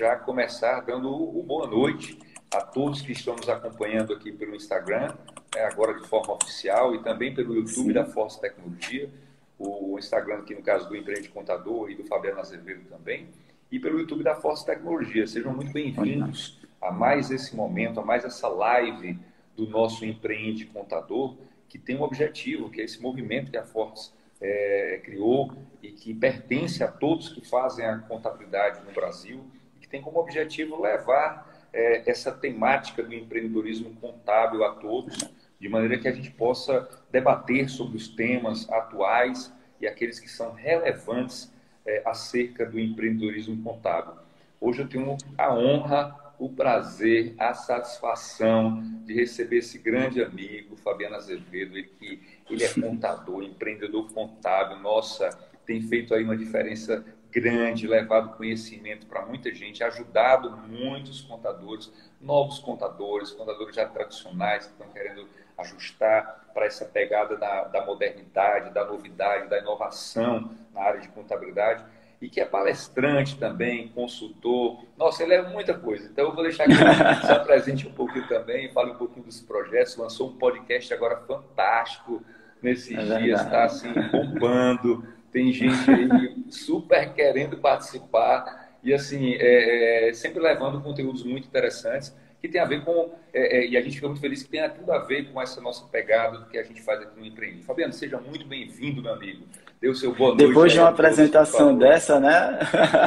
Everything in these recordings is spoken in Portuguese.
já começar dando o boa noite a todos que estão nos acompanhando aqui pelo Instagram, né, agora de forma oficial, e também pelo YouTube Sim. da Força Tecnologia, o Instagram aqui no caso do Empreende Contador e do Fabiano Azevedo também, e pelo YouTube da Força Tecnologia. Sejam muito bem-vindos a mais esse momento, a mais essa live do nosso Empreende Contador, que tem um objetivo, que é esse movimento que a Força é, criou e que pertence a todos que fazem a contabilidade no Brasil, tem como objetivo levar é, essa temática do empreendedorismo contábil a todos, de maneira que a gente possa debater sobre os temas atuais e aqueles que são relevantes é, acerca do empreendedorismo contábil. Hoje eu tenho a honra, o prazer, a satisfação de receber esse grande amigo, Fabiano Azevedo, ele que ele é contador, empreendedor contábil, nossa, tem feito aí uma diferença grande, levado conhecimento para muita gente, ajudado muitos contadores, novos contadores, contadores já tradicionais que estão querendo ajustar para essa pegada da, da modernidade, da novidade, da inovação na área de contabilidade e que é palestrante também, consultor. Nossa, ele é muita coisa. Então eu vou deixar que ele se apresente um pouquinho também, fale um pouquinho dos projetos. Lançou um podcast agora fantástico nesses é dias, está assim, bombando tem gente aí super querendo participar e assim é, é, sempre levando conteúdos muito interessantes que tem a ver com é, é, e a gente fica muito feliz que tem tudo a ver com essa nossa pegada do que a gente faz aqui no Empreende. Fabiano, seja muito bem-vindo, meu amigo. Dê o seu boa noite. Depois de uma apresentação dessa, né?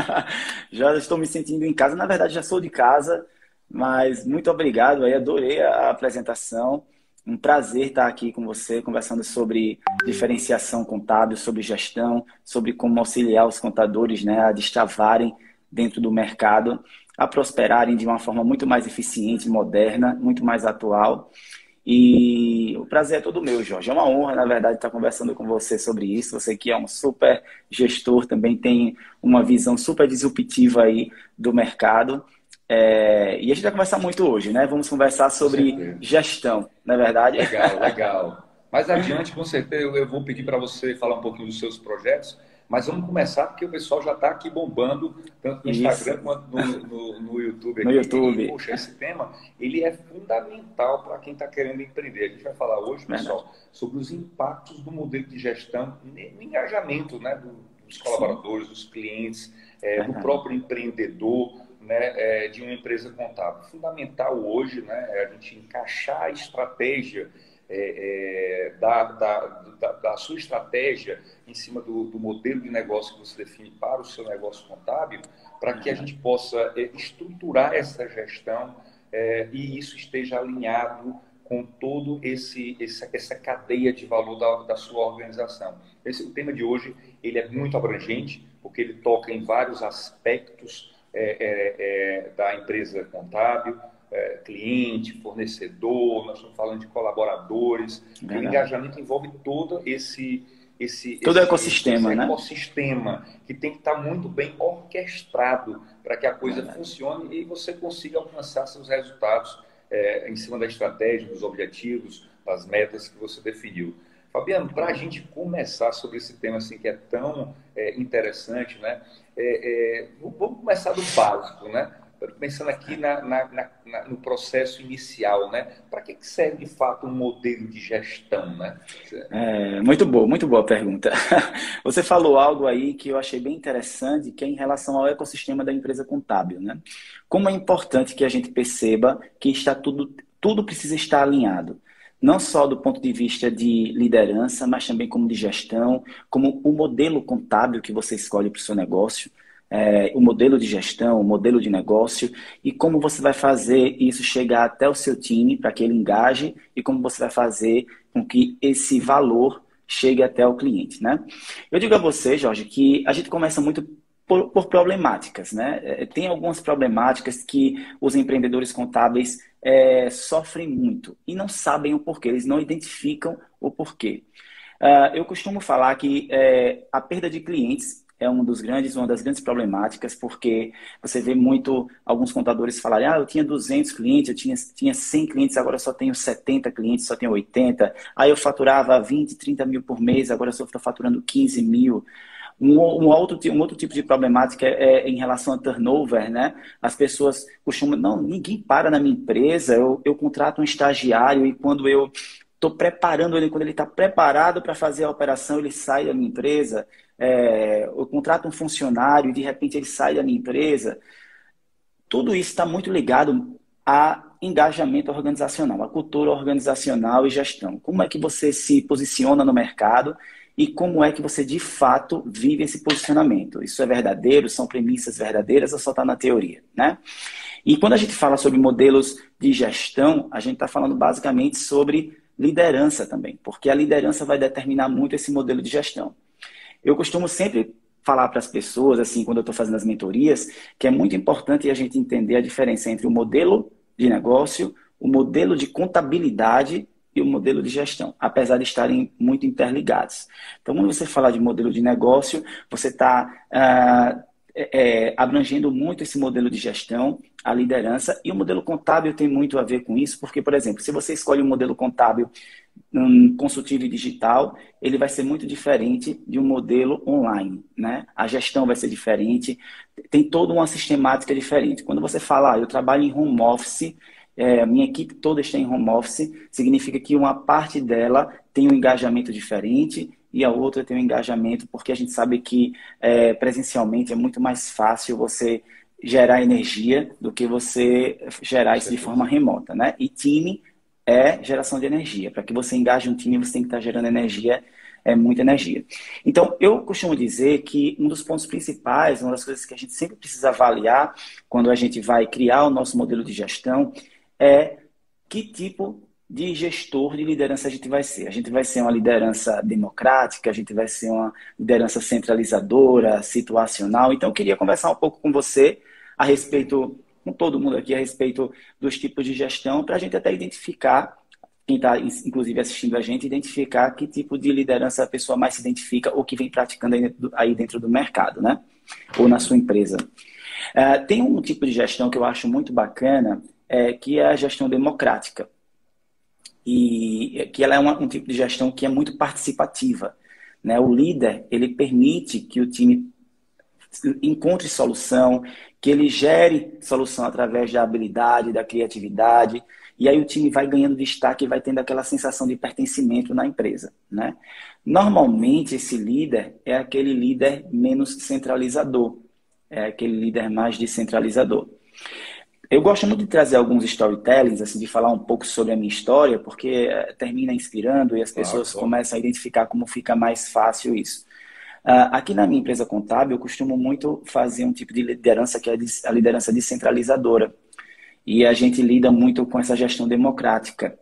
já estou me sentindo em casa. Na verdade, já sou de casa, mas muito obrigado. Aí adorei a apresentação. Um prazer estar aqui com você, conversando sobre diferenciação contábil, sobre gestão, sobre como auxiliar os contadores né, a destravarem dentro do mercado, a prosperarem de uma forma muito mais eficiente, moderna, muito mais atual. E o prazer é todo meu, Jorge. É uma honra, na verdade, estar conversando com você sobre isso. Você que é um super gestor, também tem uma visão super disruptiva aí do mercado. É, e a gente vai conversar muito hoje, né? Vamos conversar sobre gestão, não é verdade? Legal, legal. Mais adiante, com certeza, eu vou pedir para você falar um pouquinho dos seus projetos, mas vamos começar porque o pessoal já está aqui bombando, tanto no Isso. Instagram quanto no, no, no YouTube. Aqui. No YouTube. E, poxa, esse tema ele é fundamental para quem está querendo empreender. A gente vai falar hoje, pessoal, Verdade. sobre os impactos do modelo de gestão no engajamento né, dos colaboradores, Sim. dos clientes, é, do próprio empreendedor né, é, de uma empresa contábil. Fundamental hoje né, é a gente encaixar a estratégia é, é, da, da, da, da, sua estratégia em cima do, do, modelo de negócio que você define para o seu negócio contábil, para que a gente possa é, estruturar essa gestão é, e isso esteja alinhado com todo esse essa, essa cadeia de valor da, da sua organização. Esse o tema de hoje ele é muito abrangente porque ele toca em vários aspectos é, é, é, da empresa contábil, é, cliente, fornecedor, nós estamos falando de colaboradores. O engajamento envolve todo esse esse todo esse, ecossistema, esse né? ecossistema que tem que estar muito bem orquestrado para que a coisa Verdade. funcione e você consiga alcançar seus resultados é, em cima da estratégia, dos objetivos, das metas que você definiu. Fabiano, para a gente começar sobre esse tema assim que é tão é, interessante, né? É, é, vamos começar do básico, né? Pensando aqui na, na, na, no processo inicial, né? Para que serve de fato um modelo de gestão, né? É, muito boa, muito boa pergunta. Você falou algo aí que eu achei bem interessante, que é em relação ao ecossistema da empresa contábil, né? Como é importante que a gente perceba que está tudo, tudo precisa estar alinhado não só do ponto de vista de liderança, mas também como de gestão, como o modelo contábil que você escolhe para o seu negócio, é, o modelo de gestão, o modelo de negócio e como você vai fazer isso chegar até o seu time para que ele engaje e como você vai fazer com que esse valor chegue até o cliente, né? Eu digo a você, Jorge, que a gente começa muito por, por problemáticas, né? É, tem algumas problemáticas que os empreendedores contábeis é, sofrem muito e não sabem o porquê, eles não identificam o porquê. Uh, eu costumo falar que é, a perda de clientes é um dos grandes, uma das grandes problemáticas, porque você vê muito alguns contadores falarem, ah, eu tinha 200 clientes, eu tinha, tinha 100 clientes, agora só tenho 70 clientes, só tenho 80. Aí eu faturava 20, 30 mil por mês, agora só estou faturando 15 mil. Um, um, outro, um outro tipo de problemática é, é, em relação a turnover, né? As pessoas costumam, não, ninguém para na minha empresa, eu, eu contrato um estagiário e quando eu estou preparando ele, quando ele está preparado para fazer a operação, ele sai da minha empresa. É, eu contrato um funcionário e de repente ele sai da minha empresa. Tudo isso está muito ligado a engajamento organizacional, a cultura organizacional e gestão. Como é que você se posiciona no mercado e como é que você de fato vive esse posicionamento. Isso é verdadeiro? São premissas verdadeiras ou só está na teoria, né? E quando a gente fala sobre modelos de gestão, a gente está falando basicamente sobre liderança também, porque a liderança vai determinar muito esse modelo de gestão. Eu costumo sempre falar para as pessoas, assim, quando eu estou fazendo as mentorias, que é muito importante a gente entender a diferença entre o modelo de negócio, o modelo de contabilidade e o modelo de gestão, apesar de estarem muito interligados. Então, quando você fala de modelo de negócio, você está uh, é, é, abrangendo muito esse modelo de gestão, a liderança, e o modelo contábil tem muito a ver com isso, porque, por exemplo, se você escolhe um modelo contábil um, consultivo digital, ele vai ser muito diferente de um modelo online, né? A gestão vai ser diferente, tem toda uma sistemática diferente. Quando você fala, ah, eu trabalho em home office, é, minha equipe toda está em home office, significa que uma parte dela tem um engajamento diferente e a outra tem um engajamento, porque a gente sabe que é, presencialmente é muito mais fácil você gerar energia do que você gerar isso de forma remota, né? E time é geração de energia. Para que você engaje um time, você tem que estar gerando energia, é muita energia. Então, eu costumo dizer que um dos pontos principais, uma das coisas que a gente sempre precisa avaliar quando a gente vai criar o nosso modelo de gestão, é que tipo de gestor de liderança a gente vai ser. A gente vai ser uma liderança democrática, a gente vai ser uma liderança centralizadora, situacional. Então, eu queria conversar um pouco com você a respeito, com todo mundo aqui, a respeito dos tipos de gestão, para a gente até identificar, quem está inclusive assistindo a gente, identificar que tipo de liderança a pessoa mais se identifica ou que vem praticando aí dentro do, mercado, né? Ou na sua empresa. Uh, tem um tipo de gestão que eu acho muito bacana, é, que é a gestão democrática. E que ela é uma, um tipo de gestão que é muito participativa. Né? O líder, ele permite que o time encontre solução, que ele gere solução através da habilidade, da criatividade, e aí o time vai ganhando destaque e vai tendo aquela sensação de pertencimento na empresa. Né? Normalmente, esse líder é aquele líder menos centralizador, é aquele líder mais descentralizador. Eu gosto muito de trazer alguns storytellings, assim, de falar um pouco sobre a minha história, porque eh, termina inspirando e as pessoas começam a identificar como fica mais fácil isso. Uh, aqui na minha empresa contábil, eu costumo muito fazer um tipo de liderança que é a liderança descentralizadora. E a gente lida muito com essa gestão democrática.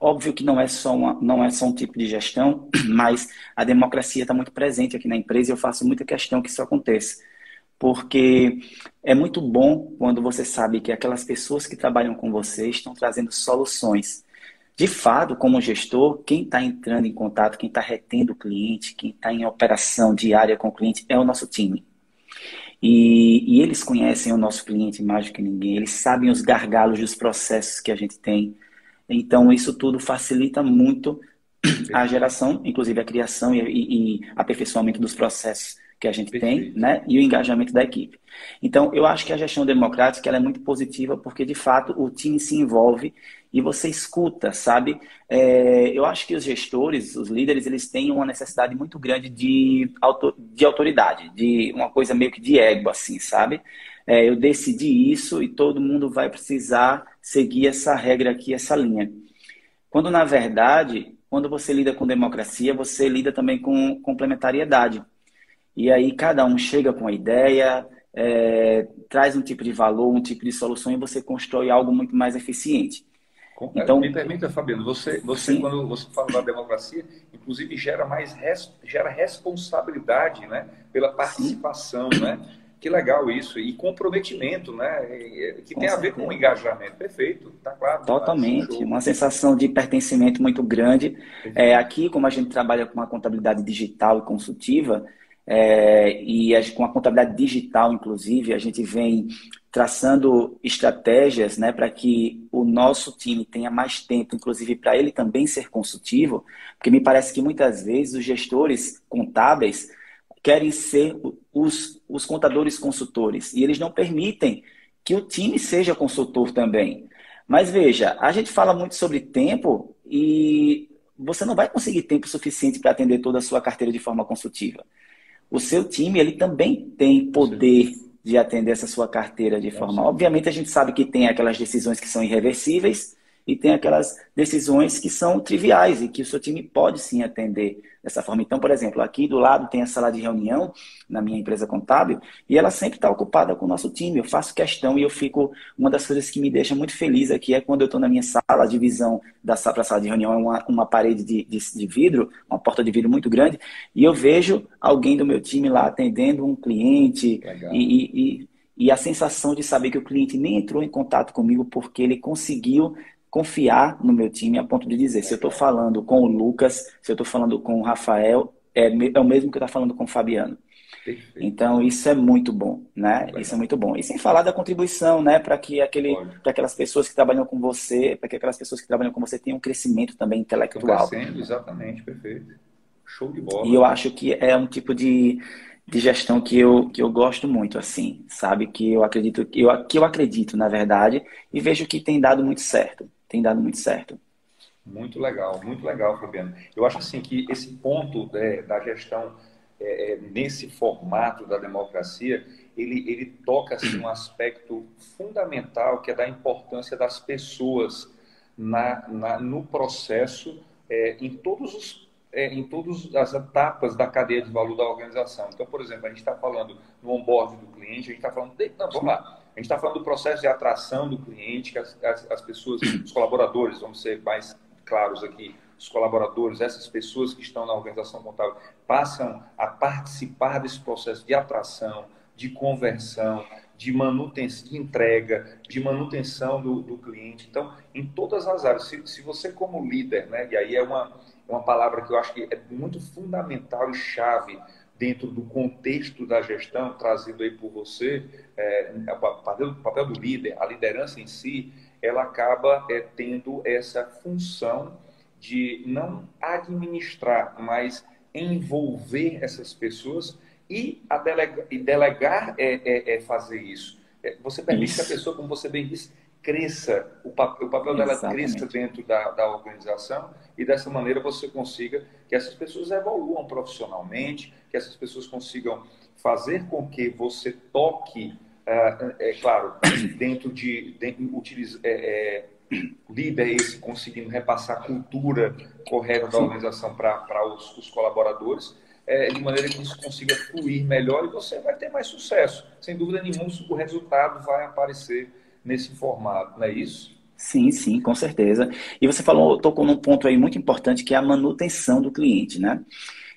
Óbvio que não é só, uma, não é só um tipo de gestão, mas a democracia está muito presente aqui na empresa e eu faço muita questão que isso aconteça porque é muito bom quando você sabe que aquelas pessoas que trabalham com você estão trazendo soluções. De fato, como gestor, quem está entrando em contato, quem está retendo o cliente, quem está em operação diária com o cliente é o nosso time. E, e, eles conhecem o nosso cliente mais do que ninguém, eles sabem os gargalos dos processos que a gente tem. Então, isso tudo facilita muito a geração, inclusive a criação e, e, e aperfeiçoamento dos processos que a gente Perfeito. tem, né? E o engajamento da equipe. Então, eu acho que a gestão democrática ela é muito positiva porque, de fato, o time se envolve e você escuta, sabe? É, eu acho que os gestores, os líderes, eles têm uma necessidade muito grande de, auto, de autoridade, de uma coisa meio que de ego, assim, sabe? É, eu decidi isso e todo mundo vai precisar seguir essa regra aqui, essa linha. Quando, na verdade, quando você lida com democracia, você lida também com complementariedade. E aí cada um chega com a ideia, é, traz um tipo de valor, um tipo de solução e você constrói algo muito mais eficiente. Então, me permita, Fabiano, você, você quando você fala da democracia, inclusive gera mais res, gera responsabilidade, né, pela participação, sim. né? Que legal isso e comprometimento, né? Que com tem certeza. a ver com o engajamento. Perfeito, tá claro. Totalmente, uma sensação de pertencimento muito grande. É, aqui, como a gente trabalha com uma contabilidade digital e consultiva, é, e com a contabilidade digital, inclusive, a gente vem traçando estratégias né, para que o nosso time tenha mais tempo, inclusive para ele também ser consultivo, porque me parece que muitas vezes os gestores contábeis querem ser os, os contadores consultores e eles não permitem que o time seja consultor também. Mas veja, a gente fala muito sobre tempo e você não vai conseguir tempo suficiente para atender toda a sua carteira de forma consultiva. O seu time ele também tem poder de atender essa sua carteira de forma. Obviamente a gente sabe que tem aquelas decisões que são irreversíveis e tem aquelas decisões que são triviais e que o seu time pode sim atender dessa forma. Então, por exemplo, aqui do lado tem a sala de reunião na minha empresa contábil e ela sempre está ocupada com o nosso time. Eu faço questão e eu fico. Uma das coisas que me deixa muito feliz aqui é quando eu estou na minha sala, a divisão da sala para a sala de reunião é uma, uma parede de, de, de, vidro, uma porta de vidro muito grande, e eu vejo alguém do meu time lá atendendo um cliente e, e, e a sensação de saber que o cliente nem entrou em contato comigo porque ele conseguiu confiar no meu time a ponto de dizer, se eu estou falando com o Lucas, se eu estou falando com o Rafael, é, é o mesmo que eu estou falando com o Fabiano. Então, isso é muito bom, né? Legal. Isso é muito bom. E sem falar da contribuição, né? Para que aquele, para aquelas pessoas que trabalham com você, para que aquelas pessoas que trabalham com você tenham um crescimento também intelectual. Crescendo, exatamente, perfeito. Show de bola. E eu acho que é um tipo de, de gestão que eu, que eu gosto muito, assim, sabe? Que eu acredito, que eu, que eu acredito, na verdade, e vejo que tem dado muito certo tem dado muito certo. Muito legal, muito legal, Fabiano. Eu acho assim que esse ponto né, da gestão é, é, nesse formato da democracia, ele, ele toca assim, um aspecto fundamental que é da importância das pessoas na, na no processo, é, em todos os é, em todas as etapas da cadeia de valor da organização. Então, por exemplo, a gente está falando no onboard do cliente, a gente está falando, não, vamos lá, a gente está falando do processo de atração do cliente, que as, as, as, pessoas, os colaboradores, vamos ser mais claros aqui, os colaboradores, essas pessoas que estão na organização contábil, passam a participar desse processo de atração, de conversão, de manutenção, de entrega, de manutenção do, do cliente. Então, em todas as áreas, se, se você como líder, né, e aí é uma, é uma palavra que eu acho que é muito fundamental e chave dentro do contexto da gestão trazido aí por você, é, o papel do líder, a liderança em si, ela acaba é, tendo essa função de não administrar, mas envolver essas pessoas e, delega, e delegar é, é, é fazer isso. É, você permite isso. que a pessoa, como você bem disse, cresça, o, papel, o papel dela cresça dentro da, da organização e dessa maneira você consiga que essas pessoas evoluam profissionalmente, que essas pessoas consigam fazer com que você toque, é, é claro, dentro de, dentro, utilize, é, é, líder esse conseguindo repassar a cultura correta da organização para os, os colaboradores, é, de maneira que isso consiga fluir melhor e você vai ter mais sucesso. Sem dúvida nenhuma, o resultado vai aparecer nesse formato, não é isso? Sim, sim, com certeza. E você falou, tocou num ponto aí muito importante que é a manutenção do cliente, né?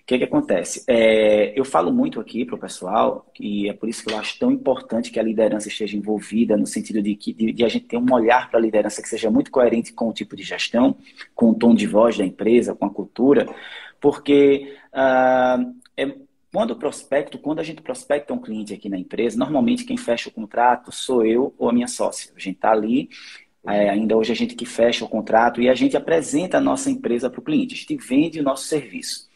O que, que acontece? É, eu falo muito aqui para o pessoal, e é por isso que eu acho tão importante que a liderança esteja envolvida, no sentido de, que, de, de a gente ter um olhar para a liderança que seja muito coerente com o tipo de gestão, com o tom de voz da empresa, com a cultura, porque uh, é, quando o prospecto, quando a gente prospecta um cliente aqui na empresa, normalmente quem fecha o contrato sou eu ou a minha sócia. A gente está ali, é, ainda hoje a gente que fecha o contrato e a gente apresenta a nossa empresa para o cliente. A gente vende o nosso serviço.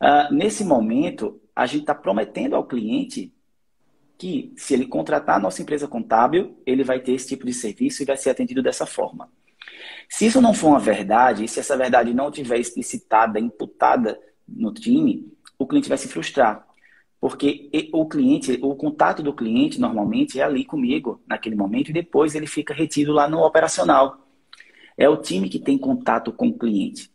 Uh, nesse momento, a gente está prometendo ao cliente que se ele contratar a nossa empresa contábil, ele vai ter esse tipo de serviço e vai ser atendido dessa forma. Se isso não for uma verdade, e se essa verdade não tiver explicitada, imputada no time, o cliente vai se frustrar. Porque o cliente, o contato do cliente normalmente é ali comigo naquele momento e depois ele fica retido lá no operacional. É o time que tem contato com o cliente.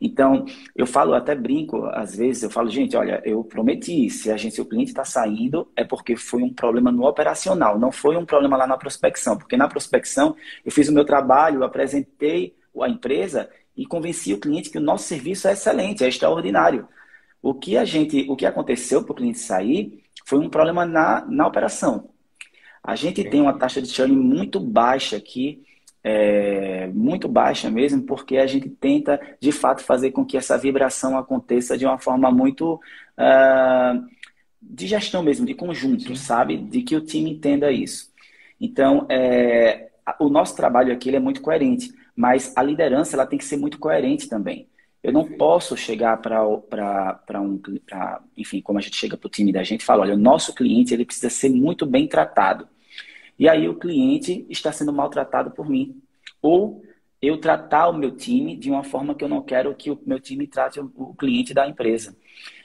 Então, eu falo, até brinco, às vezes, eu falo, gente, olha, eu prometi, se a gente, se o cliente está saindo, é porque foi um problema no operacional, não foi um problema lá na prospecção, porque na prospecção eu fiz o meu trabalho, apresentei a empresa e convenci o cliente que o nosso serviço é excelente, é extraordinário. O que a gente, o que aconteceu para o cliente sair foi um problema na, na operação. A gente tem uma taxa de churn muito baixa aqui, é, muito baixa mesmo, porque a gente tenta, de fato, fazer com que essa vibração aconteça de uma forma muito uh, de gestão mesmo, de conjunto, Sim. sabe? De que o time entenda isso. Então, é, o nosso trabalho aqui é muito coerente, mas a liderança ela tem que ser muito coerente também. Eu não posso chegar para um, pra, enfim, como a gente chega para o time da gente fala, olha, o nosso cliente ele precisa ser muito bem tratado. E aí o cliente está sendo maltratado por mim. Ou eu tratar o meu time de uma forma que eu não quero que o meu time trate o cliente da empresa.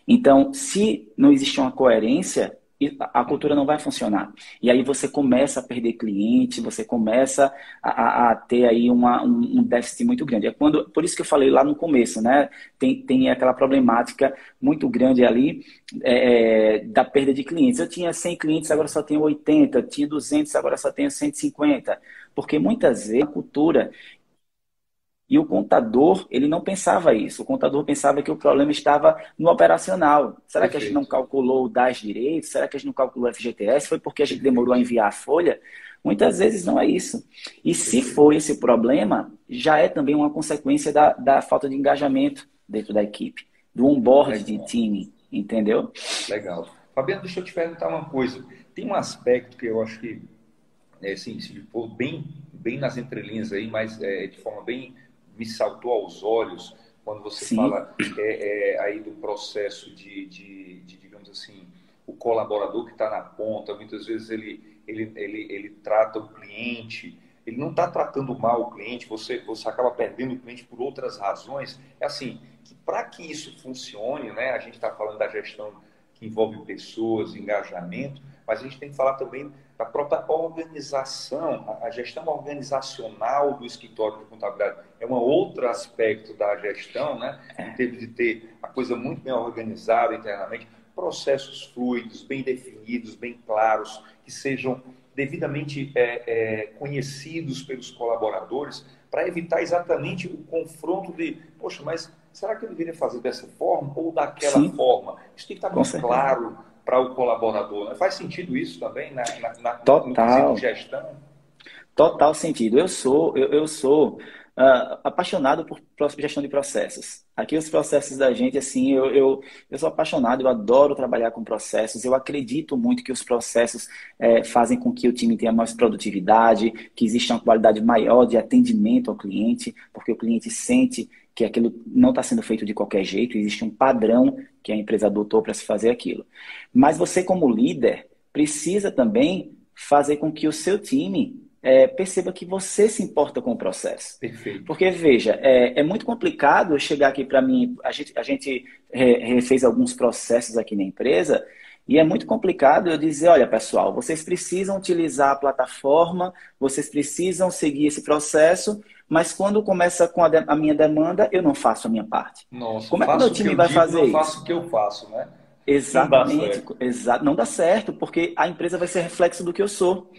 Então, se não existe uma coerência, a cultura não vai funcionar. E aí você começa a perder cliente, você começa a, a ter aí uma, um, um, déficit muito grande. É quando, por isso que eu falei lá no começo, né? Tem, tem aquela problemática muito grande ali é, é da perda de clientes. Eu tinha 100 clientes, agora só tenho 80. Eu tinha 200, agora só tenho 150. Porque muitas vezes a cultura e o contador, ele não pensava isso. O contador pensava que o problema estava no operacional. Será Perfeito. que a gente não calculou o DAS direito? Será que a gente não calculou o FGTS? Foi porque a gente demorou a enviar a folha? Muitas vezes não é isso. E se for esse problema, já é também uma consequência da, da falta de engajamento dentro da equipe, do onboard de time, entendeu? Legal. Fabiano, deixa eu te perguntar uma coisa. Tem um aspecto que eu acho que, é, assim, se for bem, bem nas entrelinhas aí, mas é, de forma bem me saltou aos olhos quando você Sim. fala é, é, aí do processo de, de, de, digamos assim, o colaborador que está na ponta, muitas vezes ele, ele, ele, ele trata o cliente, ele não está tratando mal o cliente, você, você acaba perdendo o cliente por outras razões. É assim, que para que isso funcione, né, a gente está falando da gestão que envolve pessoas, engajamento, mas a gente tem que falar também da própria organização, a gestão organizacional do escritório de contabilidade é um outro aspecto da gestão, né? Em termos de ter a coisa muito bem organizada internamente, processos fluidos, bem definidos, bem claros, que sejam devidamente é, é, conhecidos pelos colaboradores, para evitar exatamente o confronto de, poxa, mas será que eu deveria fazer dessa forma ou daquela Sim. forma? Isso tem que estar muito claro para o colaborador. Né? Faz sentido isso também na, na, na Total. no gestão? Total sentido. Eu sou, eu, eu sou uh, apaixonado por gestão de processos. Aqui os processos da gente, assim, eu, eu, eu sou apaixonado, eu adoro trabalhar com processos, eu acredito muito que os processos é, fazem com que o time tenha mais produtividade, que exista uma qualidade maior de atendimento ao cliente, porque o cliente sente que aquilo não está sendo feito de qualquer jeito, existe um padrão que a empresa adotou para se fazer aquilo. Mas você, como líder, precisa também fazer com que o seu time é, perceba que você se importa com o processo. Perfeito. Porque, veja, é, é muito complicado chegar aqui para mim, a gente, a gente refez alguns processos aqui na empresa, e é muito complicado eu dizer, olha, pessoal, vocês precisam utilizar a plataforma, vocês precisam seguir esse processo, mas quando começa com a, de, a minha demanda, eu não faço a minha parte. Nossa, Como é que o meu time vai digo, fazer não isso? faço o que eu faço, né? Exatamente, não exa não dá certo, porque a empresa vai ser reflexo do que eu sou.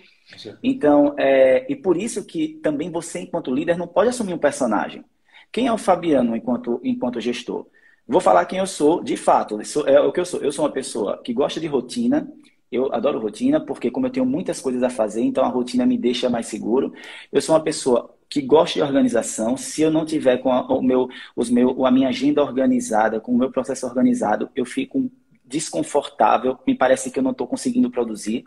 Então, é, e por isso que também você, enquanto líder, não pode assumir um personagem. Quem é o Fabiano enquanto, enquanto gestor? Vou falar quem eu sou, de fato. é o que eu sou. Eu sou uma pessoa que gosta de rotina, eu adoro rotina, porque como eu tenho muitas coisas a fazer, então a rotina me deixa mais seguro. Eu sou uma pessoa que gosta de organização. Se eu não tiver com a, o meu, os meu, a minha agenda organizada, com o meu processo organizado, eu fico desconfortável, me parece que eu não estou conseguindo produzir.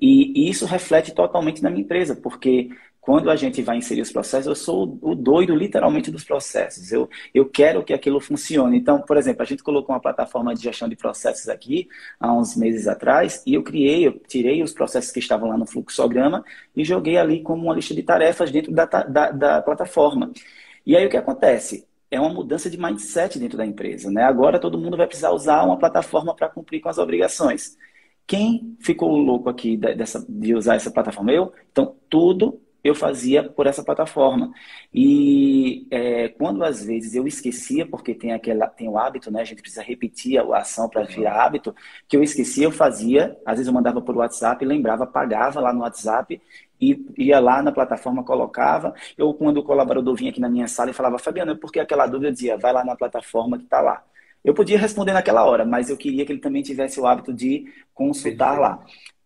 E, e, isso reflete totalmente na minha empresa, porque quando a gente vai inserir os processos, eu sou o doido literalmente dos processos. Eu, eu quero que aquilo funcione. Então, por exemplo, a gente colocou uma plataforma de gestão de processos aqui há uns meses atrás e eu criei, eu tirei os processos que estavam lá no fluxograma e joguei ali como uma lista de tarefas dentro da, da, da plataforma. E aí o que acontece? É uma mudança de mindset dentro da empresa. Né? Agora todo mundo vai precisar usar uma plataforma para cumprir com as obrigações. Quem ficou louco aqui dessa, de usar essa plataforma? Eu. Então, tudo eu fazia por essa plataforma. E é, quando às vezes eu esquecia, porque tem, aquela, tem o hábito, né? A gente precisa repetir a ação para virar hábito, que eu esquecia, eu fazia, às vezes eu mandava por WhatsApp, lembrava, pagava lá no WhatsApp e ia lá na plataforma, colocava. Eu, quando o colaborador vinha aqui na minha sala e falava, Fabiano, por que aquela dúvida? Eu dizia, vai lá na plataforma que está lá. Eu podia responder naquela hora, mas eu queria que ele também tivesse o hábito de consultar lá.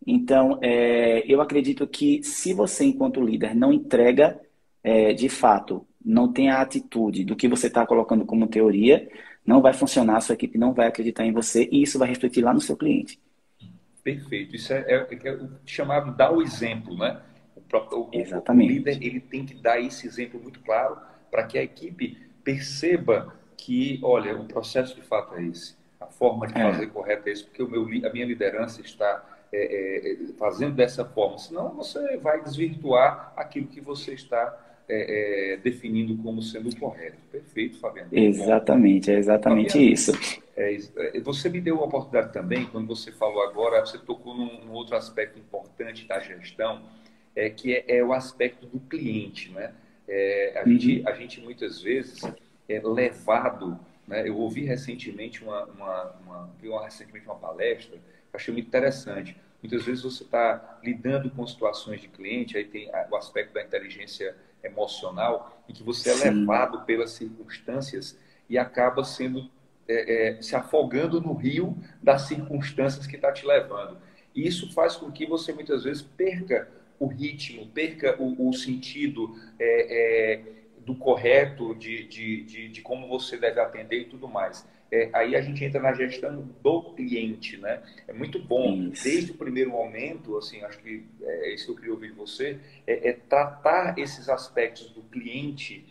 Então, é, eu acredito que se você, enquanto líder, não entrega é, de fato, não tem a atitude do que você está colocando como teoria, não vai funcionar, sua equipe não vai acreditar em você e isso vai refletir lá no seu cliente. Perfeito. Isso é, é, é o chamado dar o exemplo, né? O, próprio, Exatamente. o líder ele tem que dar esse exemplo muito claro para que a equipe perceba que, olha, o processo de fato é esse, a forma de é. fazer correta é esse, porque o meu, a minha liderança está é, é, fazendo dessa forma, senão você vai desvirtuar aquilo que você está é, é, definindo como sendo correto. Perfeito, Fabiano. Exatamente, é exatamente Fabiano, isso. É, é, você me deu uma oportunidade também, quando você falou agora, você tocou num, num outro aspecto importante da gestão, é, que é, é o aspecto do cliente. Né? É, a, uhum. gente, a gente muitas vezes é levado. Né? Eu ouvi recentemente uma, uma, uma, uma, recentemente uma palestra que achei muito interessante. Muitas vezes você está lidando com situações de cliente, aí tem o aspecto da inteligência emocional, em que você é levado pelas circunstâncias e acaba sendo é, é, se afogando no rio das circunstâncias que está te levando. E isso faz com que você muitas vezes perca o ritmo, perca o, o sentido é, é do correto, de, de, de, de, como você deve atender e tudo mais. É, aí a gente entra na gestão do cliente, né? É muito bom, isso. desde o primeiro momento, assim, acho que é isso que eu queria ouvir de você, é, é tratar esses aspectos do cliente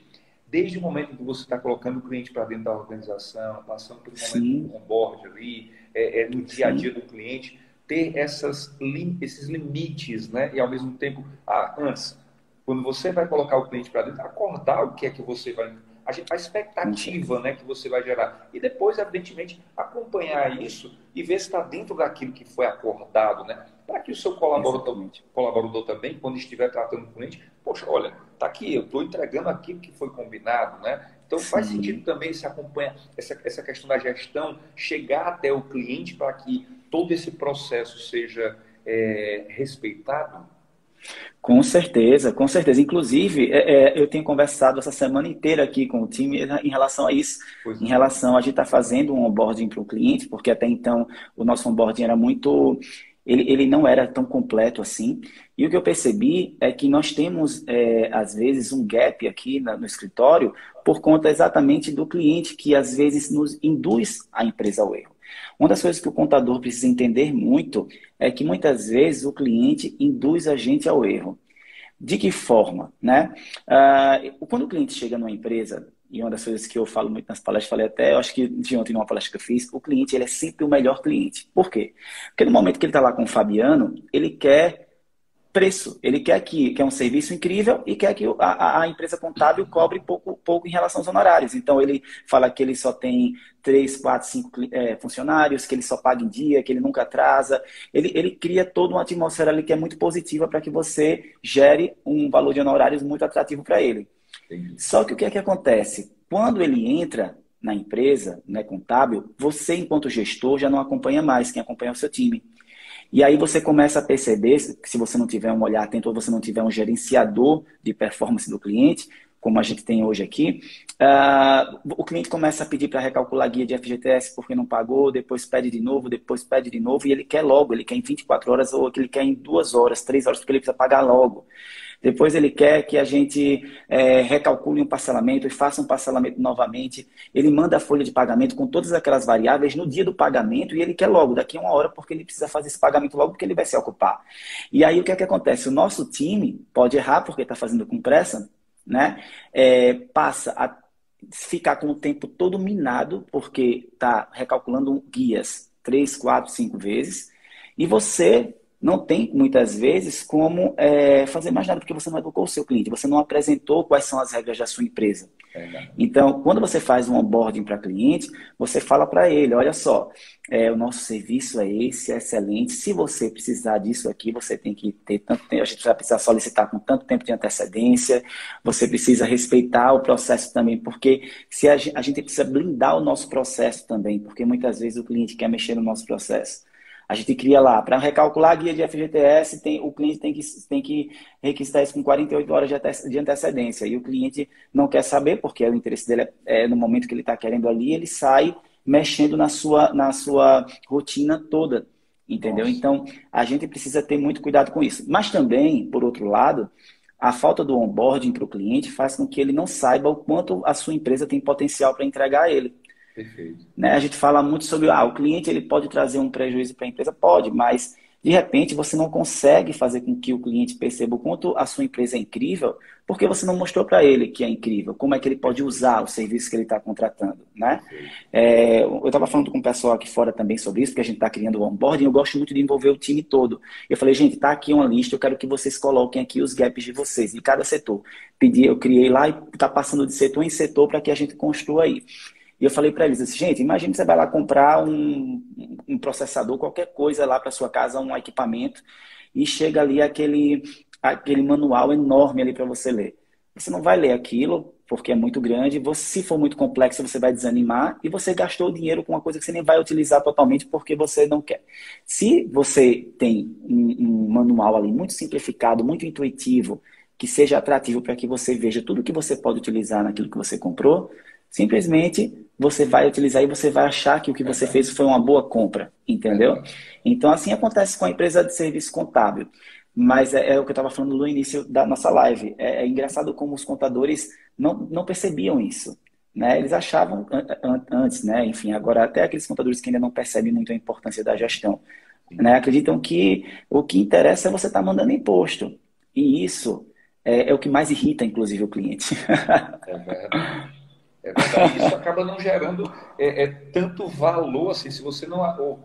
desde o momento em que você está colocando o cliente para dentro da organização, passando pelo momento Sim. do onboard ali, é, é, no dia a dia do cliente, ter essas, esses limites, né? E ao mesmo tempo, ah, antes, quando você vai colocar o cliente para dentro, acordar o que é que você vai. A, a expectativa né, que você vai gerar. E depois, evidentemente, acompanhar isso e ver se está dentro daquilo que foi acordado, né? Para que o seu colaborador, colaborador também, quando estiver tratando o cliente, poxa, olha, tá aqui, eu estou entregando aquilo que foi combinado, né? Então Sim. faz sentido também se acompanhar essa, essa questão da gestão, chegar até o cliente para que todo esse processo seja é, respeitado. Com certeza, com certeza. Inclusive, é, é, eu tenho conversado essa semana inteira aqui com o time em relação a isso. Pois em relação a gente estar tá fazendo um onboarding para o cliente, porque até então o nosso onboarding era muito ele, ele não era tão completo assim. E o que eu percebi é que nós temos, é, às vezes, um gap aqui na, no escritório por conta exatamente do cliente que, às vezes, nos induz a empresa ao erro. Uma das coisas que o contador precisa entender muito é que, muitas vezes, o cliente induz a gente ao erro. De que forma? Né? Uh, quando o cliente chega numa empresa, e uma das coisas que eu falo muito nas palestras, falei até, eu acho que de ontem numa palestra que eu fiz, o cliente ele é sempre o melhor cliente. Por quê? Porque no momento que ele está lá com o Fabiano, ele quer preço, ele quer que quer um serviço incrível e quer que a, a empresa contábil cobre pouco, pouco em relação aos honorários. Então ele fala que ele só tem três, quatro, cinco é, funcionários, que ele só paga em dia, que ele nunca atrasa. Ele, ele cria toda uma atmosfera ali que é muito positiva para que você gere um valor de honorários muito atrativo para ele. Só que o que é que acontece? Quando ele entra na empresa, né, contábil, você, enquanto gestor, já não acompanha mais, quem acompanha é o seu time. E aí você começa a perceber, se você não tiver um olhar atento ou você não tiver um gerenciador de performance do cliente, como a gente tem hoje aqui, uh, o cliente começa a pedir para recalcular a guia de FGTS porque não pagou, depois pede de novo, depois pede de novo, e ele quer logo, ele quer em 24 horas ou ele quer em 2 horas, 3 horas, porque ele precisa pagar logo. Depois ele quer que a gente é, recalcule um parcelamento e faça um parcelamento novamente. Ele manda a folha de pagamento com todas aquelas variáveis no dia do pagamento e ele quer logo, daqui a uma hora, porque ele precisa fazer esse pagamento logo, porque ele vai se ocupar. E aí o que é que acontece? O nosso time pode errar porque está fazendo com pressa, né? É, passa a ficar com o tempo todo minado, porque está recalculando guias três, quatro, cinco vezes. E você não tem, muitas vezes, como é, fazer mais nada, porque você não educou o seu cliente, você não apresentou quais são as regras da sua empresa. É então, quando você faz um onboarding para cliente, você fala para ele, olha só, é, o nosso serviço é esse, é excelente, se você precisar disso aqui, você tem que ter tanto tempo, a gente vai precisar solicitar com tanto tempo de antecedência, você precisa respeitar o processo também, porque se a gente, a gente precisa blindar o nosso processo também, porque muitas vezes o cliente quer mexer no nosso processo. A gente cria lá, para recalcular a guia de FGTS, tem, o cliente tem que, tem que requisitar isso com 48 horas de antecedência. E o cliente não quer saber, porque o interesse dele é, é no momento que ele está querendo ali, ele sai mexendo na sua, na sua rotina toda. Entendeu? Nossa. Então, a gente precisa ter muito cuidado com isso. Mas também, por outro lado, a falta do onboarding para o cliente faz com que ele não saiba o quanto a sua empresa tem potencial para entregar a ele. Perfeito. Né? A gente fala muito sobre ah, o cliente ele pode trazer um prejuízo para a empresa, pode, mas de repente você não consegue fazer com que o cliente perceba o quanto a sua empresa é incrível, porque você não mostrou para ele que é incrível, como é que ele pode usar o serviço que ele está contratando, né? É, eu estava falando com o pessoal aqui fora também sobre isso, porque a gente está criando o onboarding, eu gosto muito de envolver o time todo. Eu falei, gente, tá aqui uma lista, eu quero que vocês coloquem aqui os gaps de vocês, de cada setor. Pedi, eu criei lá e está passando de setor em setor para que a gente construa aí. E eu falei para eles assim, gente, imagine que você vai lá comprar um, um processador, qualquer coisa lá para sua casa, um equipamento, e chega ali aquele, aquele manual enorme ali para você ler. Você não vai ler aquilo, porque é muito grande. Você, se for muito complexo, você vai desanimar e você gastou dinheiro com uma coisa que você nem vai utilizar totalmente porque você não quer. Se você tem um, um manual ali muito simplificado, muito intuitivo, que seja atrativo para que você veja tudo que você pode utilizar naquilo que você comprou, simplesmente você vai utilizar e você vai achar que o que você fez foi uma boa compra, entendeu? Então, assim acontece com a empresa de serviço contábil. Mas é, é o que eu estava falando no início da nossa live. É, é, engraçado como os contadores não, não percebiam isso. Né? Eles achavam antes, né? enfim, agora até aqueles contadores que ainda não percebem muito a importância da gestão. Né? Acreditam que o que interessa é você estar tá mandando imposto. E isso é, é, o que mais irrita, inclusive, o cliente. É verdade. É verdade. Isso acaba não gerando é, é, tanto valor, assim, se você não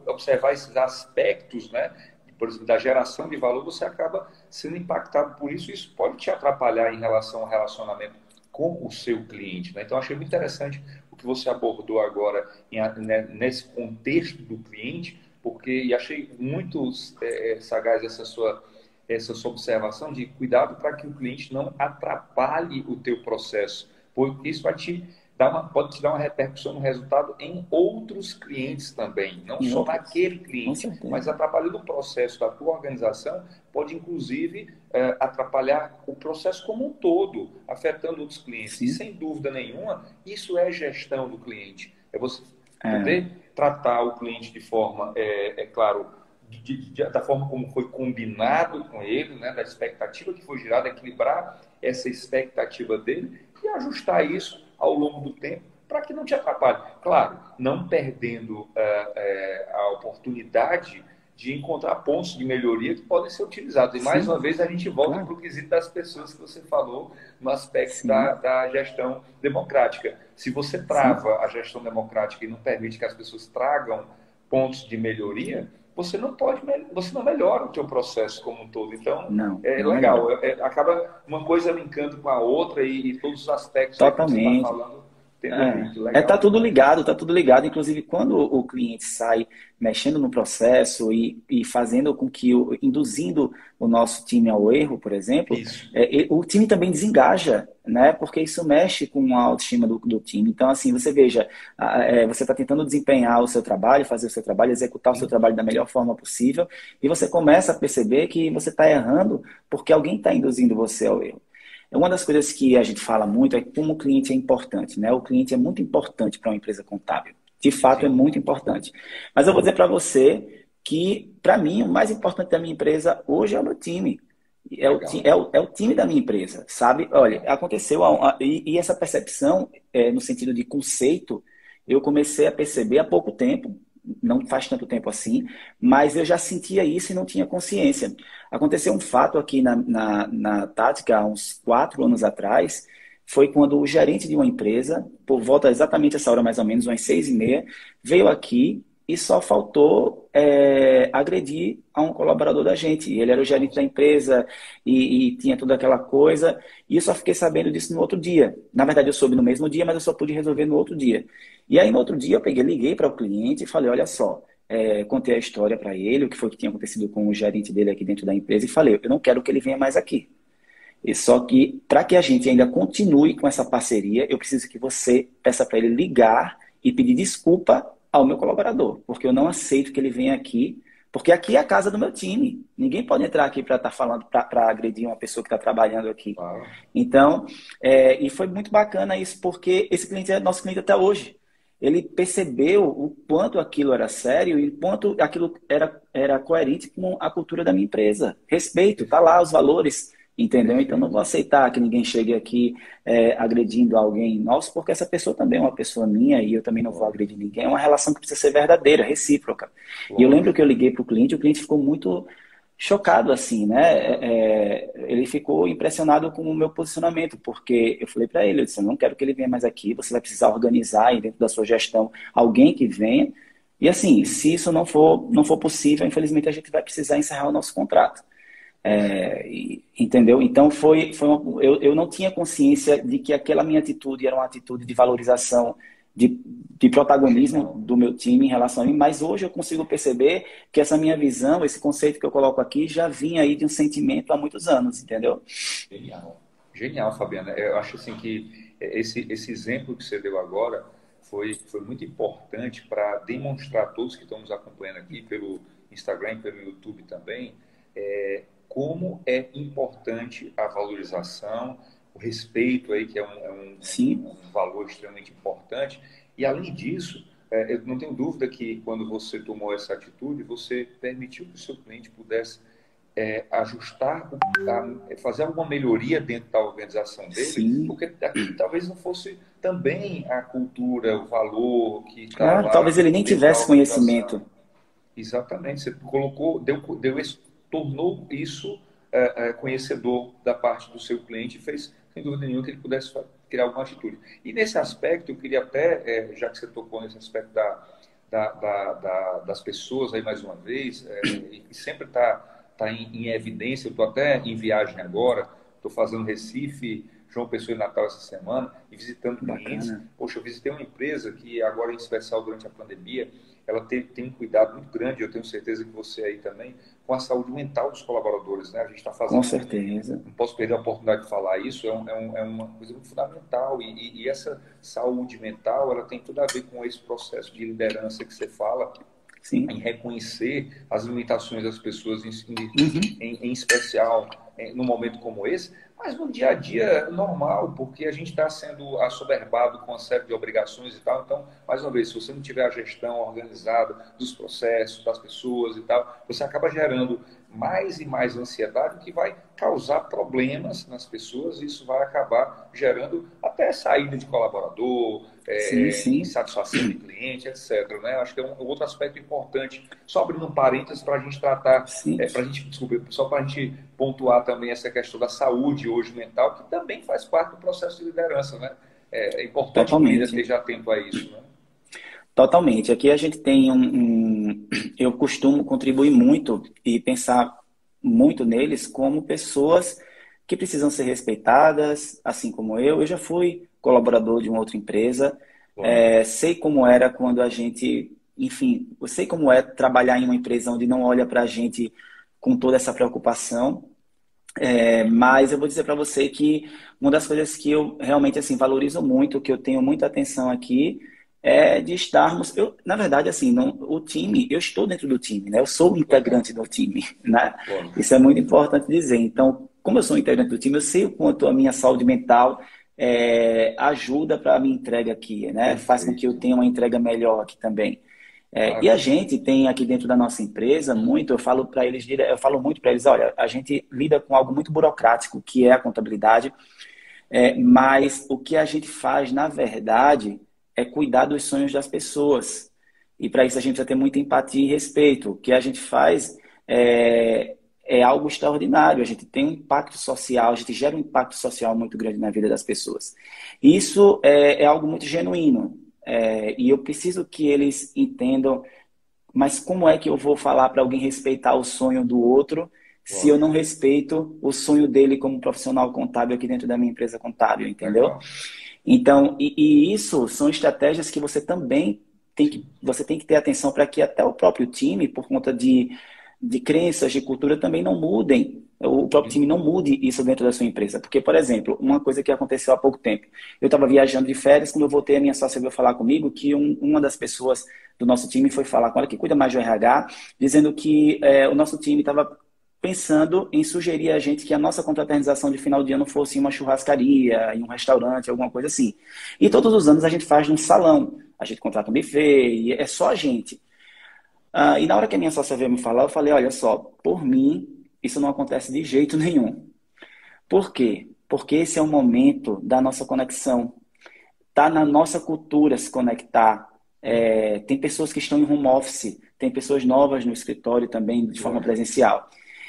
observar esses aspectos, né, por exemplo, da geração de valor, você acaba sendo impactado por isso. Isso pode te atrapalhar em relação ao relacionamento com o seu cliente. Né? Então, achei muito interessante o que você abordou agora em, né, nesse contexto do cliente, porque e achei muito é, sagaz essa sua essa sua observação de cuidado para que o cliente não atrapalhe o teu processo, porque isso vai te dá uma, pode te dar uma repercussão no resultado em outros clientes também, não em só outros. naquele cliente, mas atrapalhando o processo da tua organização, pode inclusive é, atrapalhar o processo como um todo, afetando outros clientes. Sim. E sem dúvida nenhuma, isso é gestão do cliente. É você é. poder tratar o cliente de forma, é, é claro, de, de, da forma como foi combinado com ele, né, da expectativa que foi gerada, equilibrar essa expectativa dele e ajustar isso ao longo do tempo para que não te atrapalhe. Claro, não perdendo é, é, a oportunidade de encontrar pontos de melhoria que podem ser utilizados. E mais Sim. uma vez a gente volta claro. para o quesito das pessoas que você falou no aspecto da, da, gestão democrática. Se você trava Sim. a gestão democrática e não permite que as pessoas tragam pontos de melhoria, você não pode, você não melhora o teu processo como um todo. Então, não, é não legal. É, acaba uma coisa linkando com a outra e, e todos os aspectos Totalmente. que você está falando é, é, tá tudo ligado, tá tudo ligado. Inclusive, quando o cliente sai mexendo no processo e, e fazendo com que, o, induzindo o nosso time ao erro, por exemplo, é, o time também desengaja, né? Porque isso mexe com a autoestima do, do time. Então, assim, você veja, é, você está tentando desempenhar o seu trabalho, fazer o seu trabalho, executar o seu trabalho da melhor forma possível, e você começa a perceber que você está errando porque alguém está induzindo você ao erro. Uma das coisas que a gente fala muito é como o cliente é importante, né? O cliente é muito importante para uma empresa contábil. De fato, é Sim. é muito importante. Mas eu vou dizer para você que, para mim, o mais importante da minha empresa hoje é o meu time. É o, é, o, é o, time da minha empresa, sabe? Olha, aconteceu, a, a, e, e, essa percepção, é, no sentido de conceito, eu comecei a perceber há pouco tempo, não faz tanto tempo assim, mas eu já sentia isso e não tinha consciência. Aconteceu um fato aqui na, na, na Tática, há uns quatro anos atrás, foi quando o gerente de uma empresa, por volta exatamente essa hora mais ou menos, umas seis e meia, veio aqui e só faltou é, agredir a um colaborador da gente. Ele era o gerente da empresa e, e, tinha toda aquela coisa. E eu só fiquei sabendo disso no outro dia. Na verdade, eu soube no mesmo dia, mas eu só pude resolver no outro dia. E aí, no outro dia, eu peguei, liguei para o cliente e falei: olha só, é, contei a história para ele, o que foi que tinha acontecido com o gerente dele aqui dentro da empresa, e falei: eu não quero que ele venha mais aqui. E só que, para que a gente ainda continue com essa parceria, eu preciso que você peça para ele ligar e pedir desculpa ao meu colaborador, porque eu não aceito que ele venha aqui, porque aqui é a casa do meu time. Ninguém pode entrar aqui para estar tá falando, para agredir uma pessoa que está trabalhando aqui. Então, é, e foi muito bacana isso, porque esse cliente é nosso cliente até hoje ele percebeu o quanto aquilo era sério e o quanto aquilo era, era coerente com a cultura da minha empresa. Respeito, tá lá os valores Entendeu? Então não vou aceitar que ninguém chegue aqui é, agredindo alguém nosso, porque essa pessoa também é uma pessoa minha e eu também não vou agredir ninguém. É uma relação que precisa ser verdadeira, recíproca. E eu lembro que eu liguei para o cliente, o cliente ficou muito chocado assim, né? É, é, ele ficou impressionado com o meu posicionamento, porque eu falei para ele, eu disse, eu não quero que ele venha mais aqui, você vai precisar organizar dentro da sua gestão alguém que venha. E assim, se isso não for, não for possível, infelizmente a gente vai precisar encerrar o nosso contrato. É, entendeu? Então foi, foi uma, eu, eu não tinha consciência de que aquela minha atitude era uma atitude de valorização, de, de protagonismo do meu time em relação a mim, mas hoje eu consigo perceber que essa minha visão, esse conceito que eu coloco aqui, já vinha aí de um sentimento há muitos anos, entendeu? Genial, genial, Fabiana. Eu acho assim que esse, esse exemplo que você deu agora foi, foi muito importante para demonstrar a todos que estão nos acompanhando aqui pelo Instagram, pelo YouTube também, é, como é importante a valorização, o respeito aí, que é um, é um, um valor extremamente importante. E, além disso, é, eu não tenho dúvida que quando você tomou essa atitude, você permitiu que o seu cliente pudesse é, ajustar, a, fazer alguma melhoria dentro da organização dele, Sim. porque aqui talvez não fosse também a cultura, o valor que claro, talvez ele nem tivesse conhecimento. Exatamente, você colocou, deu, deu esse tornou isso é, é, conhecedor da parte do seu cliente e fez, sem dúvida nenhuma, que ele pudesse criar alguma atitude. E nesse aspecto, eu queria até, é, já que você tocou nesse aspecto da, da, da, da das pessoas aí mais uma vez, é, e sempre está tá em, em, evidência, eu estou até em viagem agora, estou fazendo Recife, João Pessoa e Natal essa semana, e visitando clientes. Poxa, eu visitei uma empresa que agora, em especial durante a pandemia, ela tem, tem um cuidado muito grande, eu tenho certeza que você aí também, com a saúde mental dos colaboradores. Né? A gente está fazendo. Com certeza. Não posso perder a oportunidade de falar isso, é, um, é, um, é uma coisa muito fundamental. E, e, essa saúde mental ela tem tudo a ver com esse processo de liderança que você fala. Sim. Em reconhecer as limitações das pessoas, em, uhum. em, em especial num momento como esse, mas no dia a dia é normal, porque a gente está sendo assoberbado com uma série de obrigações e tal. Então, mais uma vez, se você não tiver a gestão organizada dos processos, das pessoas e tal, você acaba gerando mais e mais ansiedade, que vai causar problemas nas pessoas, e isso vai acabar gerando até saída de colaborador, é, sim, sim. insatisfação de cliente, etc. Né? Acho que é um outro aspecto importante. Só abrindo um parênteses para a gente tratar, é, para a gente, desculpa, só para a gente pontuar também essa questão da saúde hoje mental, que também faz parte do processo de liderança. Né? É, é importante Totalmente. que o líder esteja atento a isso. Né? Totalmente. Aqui a gente tem um, um, Eu costumo contribuir muito e pensar muito neles como pessoas que precisam ser respeitadas, assim como eu. Eu já fui colaborador de uma outra empresa, é, sei como era quando a gente. Enfim, eu sei como é trabalhar em uma empresa onde não olha para a gente com toda essa preocupação. É, mas eu vou dizer para você que uma das coisas que eu realmente assim valorizo muito, que eu tenho muita atenção aqui, é de estarmos. Eu, na verdade, assim, não, o time, eu estou dentro do time, né? Eu sou integrante do time, né? Isso é muito importante dizer. Então, como eu sou integrante do time, eu sei o quanto a minha saúde mental é, ajuda para a minha entrega aqui, né? Faz com que eu tenha uma entrega melhor aqui também. É, e a gente tem aqui dentro da nossa empresa muito, eu falo para eles, eu falo muito para eles, olha, a gente lida com algo muito burocrático que é a contabilidade, é, mas o que a gente faz na verdade é cuidar dos sonhos das pessoas. E para isso a gente precisa ter muita empatia e respeito. O que a gente faz é, é algo extraordinário. A gente tem um impacto social, a gente gera um impacto social muito grande na vida das pessoas. Isso é, é algo muito genuíno. É, e eu preciso que eles entendam. Mas como é que eu vou falar para alguém respeitar o sonho do outro se eu não respeito o sonho dele como profissional contábil aqui dentro da minha empresa contábil, entendeu? Legal. Então, e, e, isso são estratégias que você também tem que, você tem que ter atenção para que até o próprio time, por conta de, de crenças, de cultura, também não mudem. O próprio time não mude isso dentro da sua empresa. Porque, por exemplo, uma coisa que aconteceu há pouco tempo. Eu estava viajando de férias, quando eu voltei, a minha sócia veio falar comigo que um, uma das pessoas do nosso time foi falar com ela, que cuida mais do RH, dizendo que é, o nosso time estava pensando em sugerir a gente que a nossa confraternização de final de ano fosse em uma churrascaria, em um restaurante, alguma coisa assim. E todos os anos a gente faz num salão. A gente contrata um buffet é só a gente. Ah, e na hora que a minha sócia veio me falar, eu falei, olha só, por mim, isso não acontece de jeito nenhum. Por quê? Porque esse é o momento da nossa conexão. Está na nossa cultura se conectar. É, tem pessoas que estão em home office, tem pessoas novas no escritório também, de forma presencial.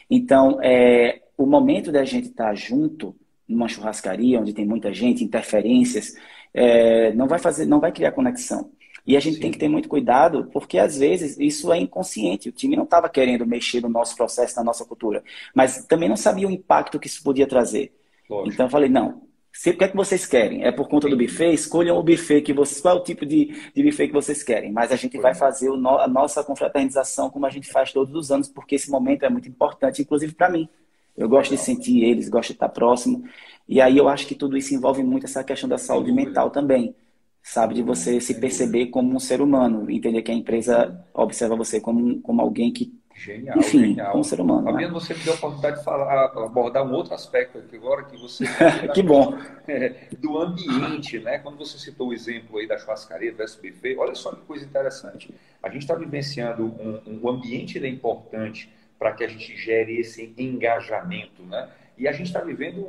Então, é, o momento da gente estar tá junto numa churrascaria onde tem muita gente, interferências, é, não vai fazer, não vai criar conexão. E a gente Sim. tem que ter muito cuidado, porque às vezes isso é inconsciente. O time não estava querendo mexer no nosso processo, na nossa cultura, mas também não sabia o impacto que isso podia trazer. Lógico. Então eu falei, não, se, o que é que vocês querem? É por conta do buffet? Escolham o buffet que vocês. Qual é o tipo de, de buffet que vocês querem? Mas a gente vai fazer no, a nossa confraternização como a gente faz todos os anos, porque esse momento é muito importante, inclusive para mim. Eu gosto de sentir eles, gosto de estar próximo. E aí eu acho que tudo isso envolve muito essa questão da saúde mental também. Sabe, de você se perceber como um ser humano, entender que a empresa observa você como, como alguém que Genial, Enfim, genial. Como ser humano. Fabiano, né? você me deu a oportunidade de falar, abordar um outro aspecto aqui agora que você. que bom. É, do ambiente, né? Quando você citou o exemplo aí da churrascaria, do SBF, olha só que coisa interessante. A gente está vivenciando um, um ambiente é importante para que a gente gere esse engajamento, né? E a gente está vivendo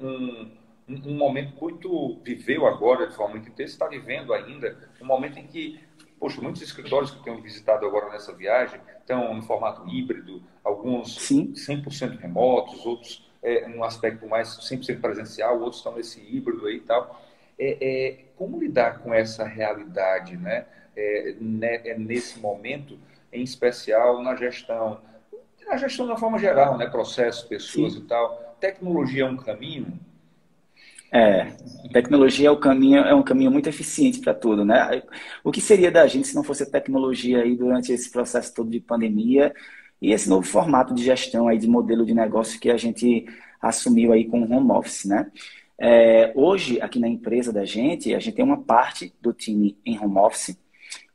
um, um, um, momento muito, viveu agora de forma muito intensa, está vivendo ainda um momento em que, poxa, muitos escritórios que eu tenho visitado agora nessa viagem estão em formato híbrido, alguns Sim. 100% remotos, outros é, num aspecto mais 100% presencial, outros estão nesse híbrido aí e tal. É, é, como lidar com essa realidade, né? É, né, é nesse momento, em especial na gestão, a gestão de uma forma geral, né? Processos, pessoas Sim. e tal. Tecnologia é um caminho? É, tecnologia é, o caminho, é um caminho muito eficiente para tudo, né? O que seria da gente se não fosse tecnologia aí durante esse processo todo de pandemia e esse novo formato de gestão aí de modelo de negócio que a gente assumiu aí com o home office, né? É, hoje, aqui na empresa da gente, a gente tem uma parte do time em home office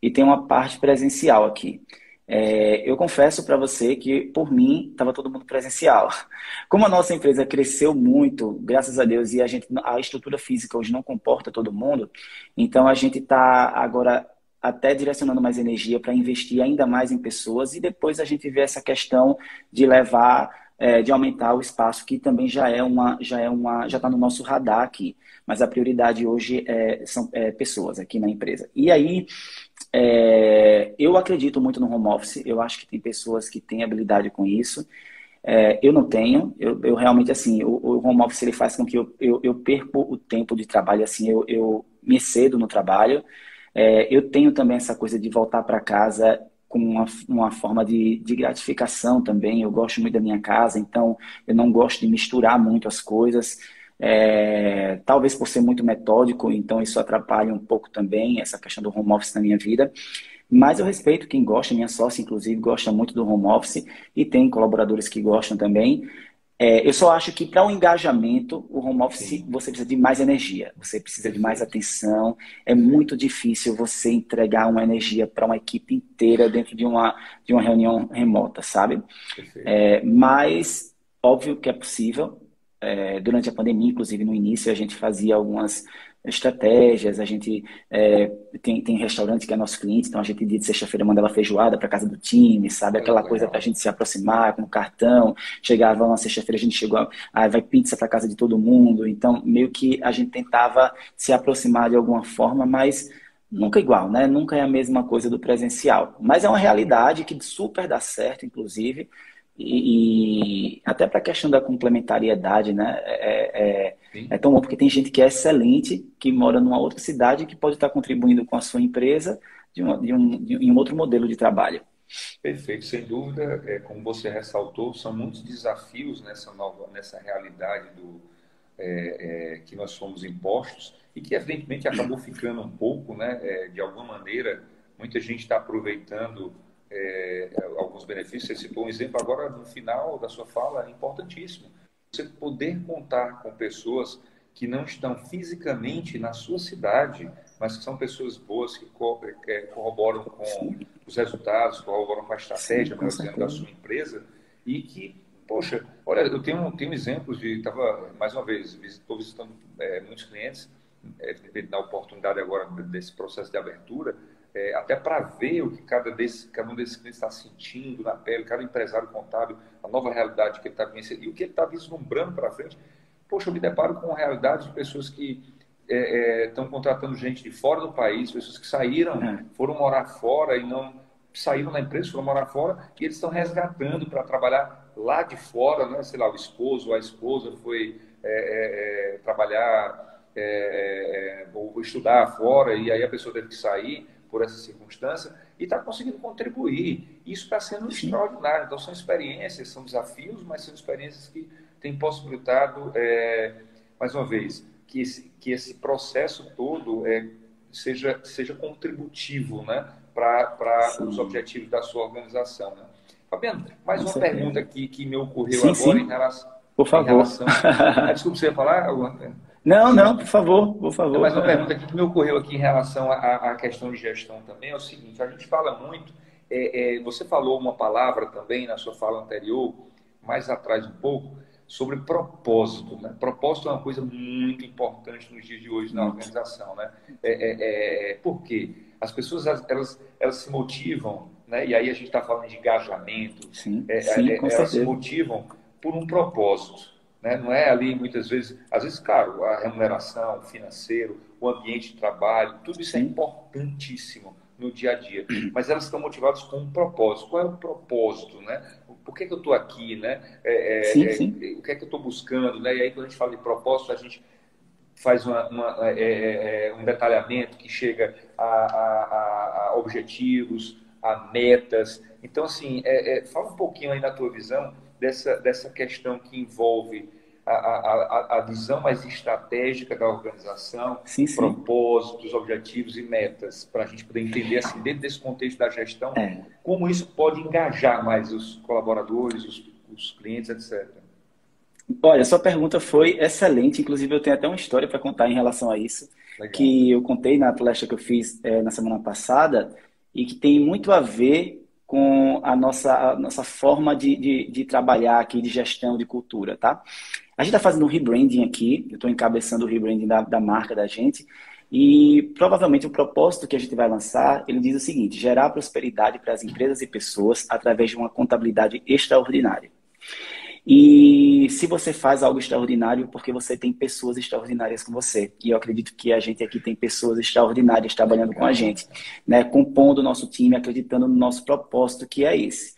e tem uma parte presencial aqui. É, eu confesso para você que, por mim, estava todo mundo presencial. Como a nossa empresa cresceu muito, graças a Deus, e a, gente, a estrutura física hoje não comporta todo mundo, então a gente está agora até direcionando mais energia para investir ainda mais em pessoas e depois a gente vê essa questão de levar, é, de aumentar o espaço, que também já é uma, já é uma, já está no nosso radar aqui. Mas a prioridade hoje é, são é, pessoas aqui na empresa. E aí é, eu acredito muito no home office, eu acho que tem pessoas que têm habilidade com isso. É, eu não tenho, eu, eu, realmente, assim, o, o, home office ele faz com que eu, eu, eu perco o tempo de trabalho, assim, eu, eu me excedo no trabalho. É, eu tenho também essa coisa de voltar para casa com uma, uma forma de, de gratificação também. Eu gosto muito da minha casa, então eu não gosto de misturar muito as coisas. É, talvez por ser muito metódico, então isso atrapalha um pouco também essa questão do home office na minha vida. Mas eu respeito quem gosta, minha sócia, inclusive, gosta muito do home office e tem colaboradores que gostam também. É, eu só acho que para o um engajamento, o home office Sim. você precisa de mais energia, você precisa de mais atenção. É muito difícil você entregar uma energia para uma equipe inteira dentro de uma, de uma reunião remota, sabe? É, mas, óbvio que é possível é, durante a pandemia, inclusive no início, a gente fazia algumas estratégias, a gente é, tem, tem restaurante que é nosso cliente, então a gente dia de sexta-feira mandava feijoada para casa do time, sabe? Aquela é coisa para a gente se aproximar com o cartão. Chegava uma sexta-feira, a gente chegou, ah, vai pizza para casa de todo mundo. Então, meio que a gente tentava se aproximar de alguma forma, mas nunca igual, né? Nunca é a mesma coisa do presencial. Mas é uma realidade que super dá certo, inclusive. E, e até para a questão da complementariedade, né? É, é, é, tão bom porque tem gente que é excelente, que mora numa outra cidade, que pode estar contribuindo com a sua empresa de, uma, de, um, de um outro modelo de trabalho. Perfeito, sem dúvida, é, como você ressaltou, são muitos desafios nessa nova, nessa realidade do, é, é, que nós fomos impostos e que evidentemente acabou ficando um pouco, né, é, de alguma maneira, muita gente está aproveitando é, alguns benefícios. Você citou um exemplo agora no final da sua fala, é importantíssimo. Você poder contar com pessoas que não estão fisicamente na sua cidade, mas que são pessoas boas que corroboram com os resultados, corroboram com a estratégia, Sim, exemplo, da sua empresa e que, poxa, olha, eu tenho, tenho exemplos de, estava, mais uma vez, estou visitando é, muitos clientes, é, na oportunidade agora desse processo de abertura, é, até para ver o que cada, desse, cada um desses clientes está sentindo na pele, cada empresário contábil, a nova realidade que ele está conhecendo e o que ele está vislumbrando para frente. poxa, eu me deparo com a realidade de pessoas que estão é, é, contratando gente de fora do país, pessoas que saíram, é. foram morar fora e não saíram da empresa, foram morar fora, e eles estão resgatando para trabalhar lá de fora, né? sei lá, o esposo ou a esposa foi é, é trabalhar ou estudar fora, e aí a pessoa teve que sair por essa circunstância, e está conseguindo contribuir. Isso está sendo Sim. extraordinário. Então, são experiências, são desafios, mas são experiências que têm possibilitado, mais uma vez, que esse, que esse processo todo é, seja, seja contributivo né, para os objetivos da sua organização. Né? Fabiano, mais Com uma certeza. pergunta aqui que me ocorreu sim, agora sim. em relação. Por favor. Relação... ah, desculpa, você ia falar Não, não, por favor, por favor. Mais uma pergunta que me ocorreu aqui em relação à, questão de gestão também é o seguinte: a gente fala muito, é, é, você falou uma palavra também na sua fala anterior, mais atrás um pouco, sobre propósito. Né? Propósito é uma coisa muito importante nos dias de hoje na organização. Né? É, é, é, por quê? As pessoas elas, elas se motivam, né? e aí a gente está falando de engajamento, sim, é, sim, elas se motivam por um propósito. Né? Não é ali muitas vezes, às vezes, claro, a remuneração, o financeiro, o ambiente de trabalho, tudo isso é sim. é importantíssimo no dia a dia, mas elas estão motivadas com um propósito. Qual é o propósito, né? por que, que eu estou aqui, né? É, é, sim, é, sim. o que é que eu estou buscando, né? E aí quando a gente fala de propósito, a gente faz uma, uma, é, é, um detalhamento que chega a, a, a, objetivos, a metas. Então, assim, fala um pouquinho aí na tua visão dessa, dessa questão que envolve a, a, a, visão mais estratégica da organização, sim, sim. propósitos, objetivos e metas, para a gente poder entender, assim, dentro desse contexto da gestão, é. como isso pode engajar mais os colaboradores, os, os clientes, etc. Olha, sua pergunta foi excelente, inclusive eu tenho até uma história para contar em relação a isso, Legal. que eu contei na palestra que eu fiz é, na semana passada e que tem muito a ver com a nossa, a nossa forma de, de, de, trabalhar aqui, de gestão, de cultura, tá? A gente está fazendo um rebranding aqui, eu estou encabeçando o rebranding da, da marca da gente, e provavelmente o propósito que a gente vai lançar, ele diz o seguinte, gerar prosperidade para as empresas e pessoas através de uma contabilidade extraordinária. E se você faz algo extraordinário, porque você tem pessoas extraordinárias com você. E eu acredito que a gente aqui tem pessoas extraordinárias trabalhando com a gente, né? compondo o nosso time, acreditando no nosso propósito, que é esse.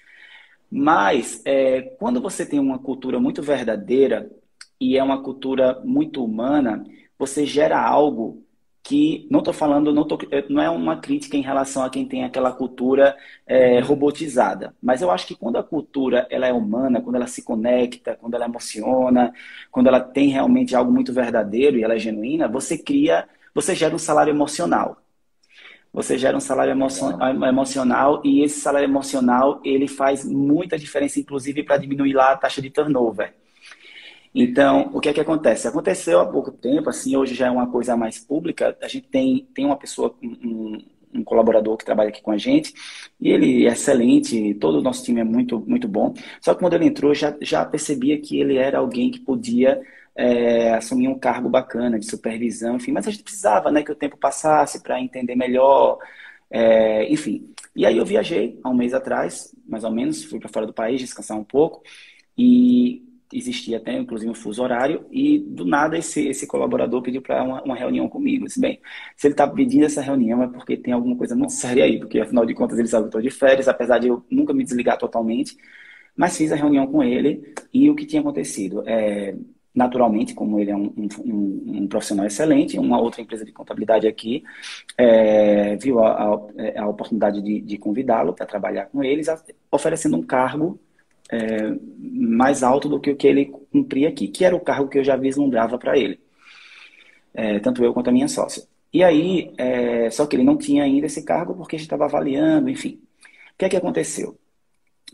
Mas, é, quando você tem uma cultura muito verdadeira e é uma cultura muito humana, você gera algo que não estou falando, não, tô, é, não é uma crítica em relação a quem tem aquela cultura é, robotizada, mas eu acho que quando a cultura ela é humana, quando ela se conecta, quando ela emociona, quando ela tem realmente algo muito verdadeiro e ela é genuína, você cria, você gera um salário emocional. Você gera um salário emocional e esse salário emocional ele faz muita diferença, inclusive para diminuir lá a taxa de turnover. Então, o que é que acontece? Aconteceu há pouco tempo, assim, hoje já é uma coisa mais pública. A gente tem, tem uma pessoa, um, um colaborador que trabalha aqui com a gente, e ele é excelente, todo o nosso time é muito, muito bom. Só que quando ele entrou, já, já percebia que ele era alguém que podia é, assumir um cargo bacana de supervisão, enfim, mas a gente precisava né, que o tempo passasse para entender melhor, é, enfim. E aí eu viajei há um mês atrás, mais ou menos, fui para fora do país descansar um pouco, e existia até inclusive um fuso horário, e do nada esse, esse colaborador pediu para uma, uma, reunião comigo. Eu disse, bem, se ele está pedindo essa reunião é porque tem alguma coisa muito séria aí, porque afinal de contas ele sabe que estou de férias, apesar de eu nunca me desligar totalmente, mas fiz a reunião com ele e o que tinha acontecido? É, naturalmente, como ele é um, um, um, profissional excelente, uma outra empresa de contabilidade aqui é, viu a, a, a oportunidade de, de convidá-lo para trabalhar com eles, oferecendo um cargo é, mais alto do que o que ele cumpria aqui, que era o cargo que eu já vislumbrava para ele, é, tanto eu quanto a minha sócia. E aí, é, só que ele não tinha ainda esse cargo porque a gente estava avaliando, enfim. O que é que aconteceu?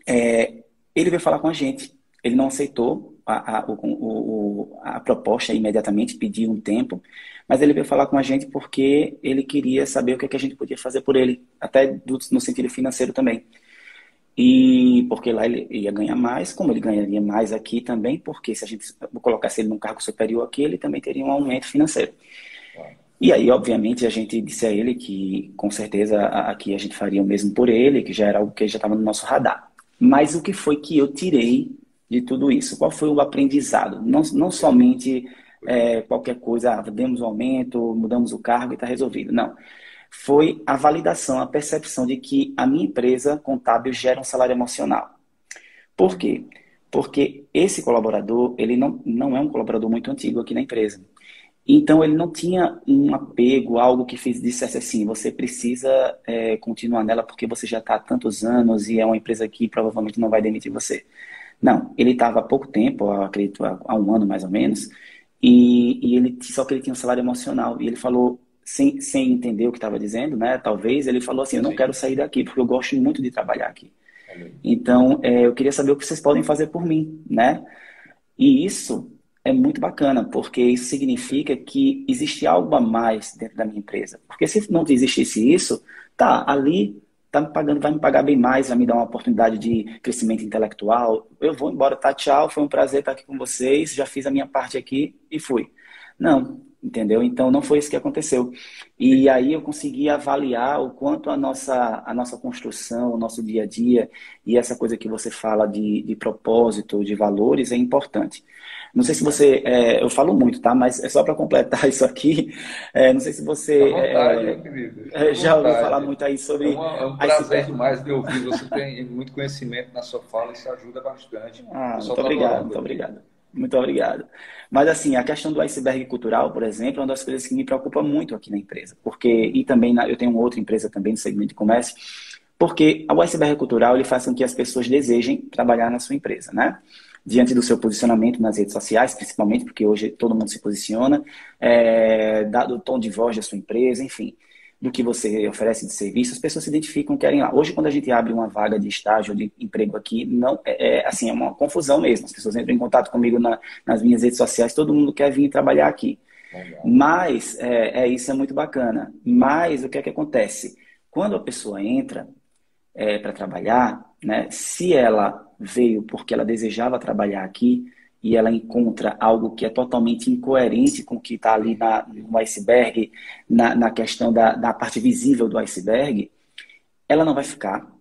É, ele veio falar com a gente, ele não aceitou a, a, o, o, a proposta imediatamente, pediu um tempo, mas ele veio falar com a gente porque ele queria saber o que, é que a gente podia fazer por ele, até do, no sentido financeiro também. E porque lá ele ia ganhar mais, como ele ganharia mais aqui também, porque se a gente colocasse ele num cargo superior aqui, ele também teria um aumento financeiro. E aí, obviamente, a gente disse a ele que com certeza aqui a gente faria o mesmo por ele, que já era algo que já estava no nosso radar. Mas o que foi que eu tirei de tudo isso? Qual foi o aprendizado? Não, não somente é, qualquer coisa, ah, demos um aumento, mudamos o cargo e está resolvido. Não. Foi a validação, a percepção de que a minha empresa contábil gera um salário emocional. Por quê? Porque esse colaborador, ele não, não é um colaborador muito antigo aqui na empresa. Então, ele não tinha um apego, algo que fez, dissesse assim, você precisa é, continuar nela porque você já está há tantos anos e é uma empresa que provavelmente não vai demitir você. Não, ele estava há pouco tempo, acredito há um ano mais ou menos, e, e, ele só que ele tinha um salário emocional. E ele falou, sem, sem entender o que estava dizendo, né? Talvez, ele falou assim, eu não quero sair daqui porque eu gosto muito de trabalhar aqui. Então, é, eu queria saber o que vocês podem fazer por mim, né? E isso é muito bacana, porque isso significa que existe algo a mais dentro da minha empresa. Porque se não existisse isso, tá, ali tá me pagando, vai me pagar bem mais, vai me dar uma oportunidade de crescimento intelectual. Eu vou embora, tá? Tchau, foi um prazer estar aqui com vocês, já fiz a minha parte aqui e fui. Não, entendeu? Então não foi isso que aconteceu. E aí eu consegui avaliar o quanto a nossa, a nossa construção, o nosso dia a dia e essa coisa que você fala de, de propósito, de valores é importante. Não sei se você. É, eu falo muito, tá? Mas é só para completar isso aqui. É, não sei se você. Vontade, é, querido. É, já ouviu falar muito aí sobre. É, uma, é um prazer demais de ouvir. Você tem muito conhecimento na sua fala, isso ajuda bastante. Ah, muito obrigado, muito obrigado. Muito obrigado. Mas assim, a questão do iceberg cultural, por exemplo, é uma das coisas que me preocupa muito aqui na empresa. Porque, e também na, eu tenho outra empresa também no segmento de comércio, porque o iceberg cultural ele faz com que as pessoas desejem trabalhar na sua empresa, né? diante do seu posicionamento nas redes sociais, principalmente porque hoje todo mundo se posiciona, é, do tom de voz da sua empresa, enfim, do que você oferece de serviço, as pessoas se identificam, querem lá. Hoje, quando a gente abre uma vaga de estágio, de emprego aqui, não é, é assim é uma confusão mesmo. As pessoas entram em contato comigo na, nas minhas redes sociais, todo mundo quer vir trabalhar aqui. Legal. Mas é, é, isso é muito bacana. Mas o que é que acontece? Quando a pessoa entra é, para trabalhar, né, se ela veio porque ela desejava trabalhar aqui e ela encontra algo que é totalmente incoerente com o que está ali na, no iceberg, na, na questão da, da parte visível do iceberg, ela não vai ficar,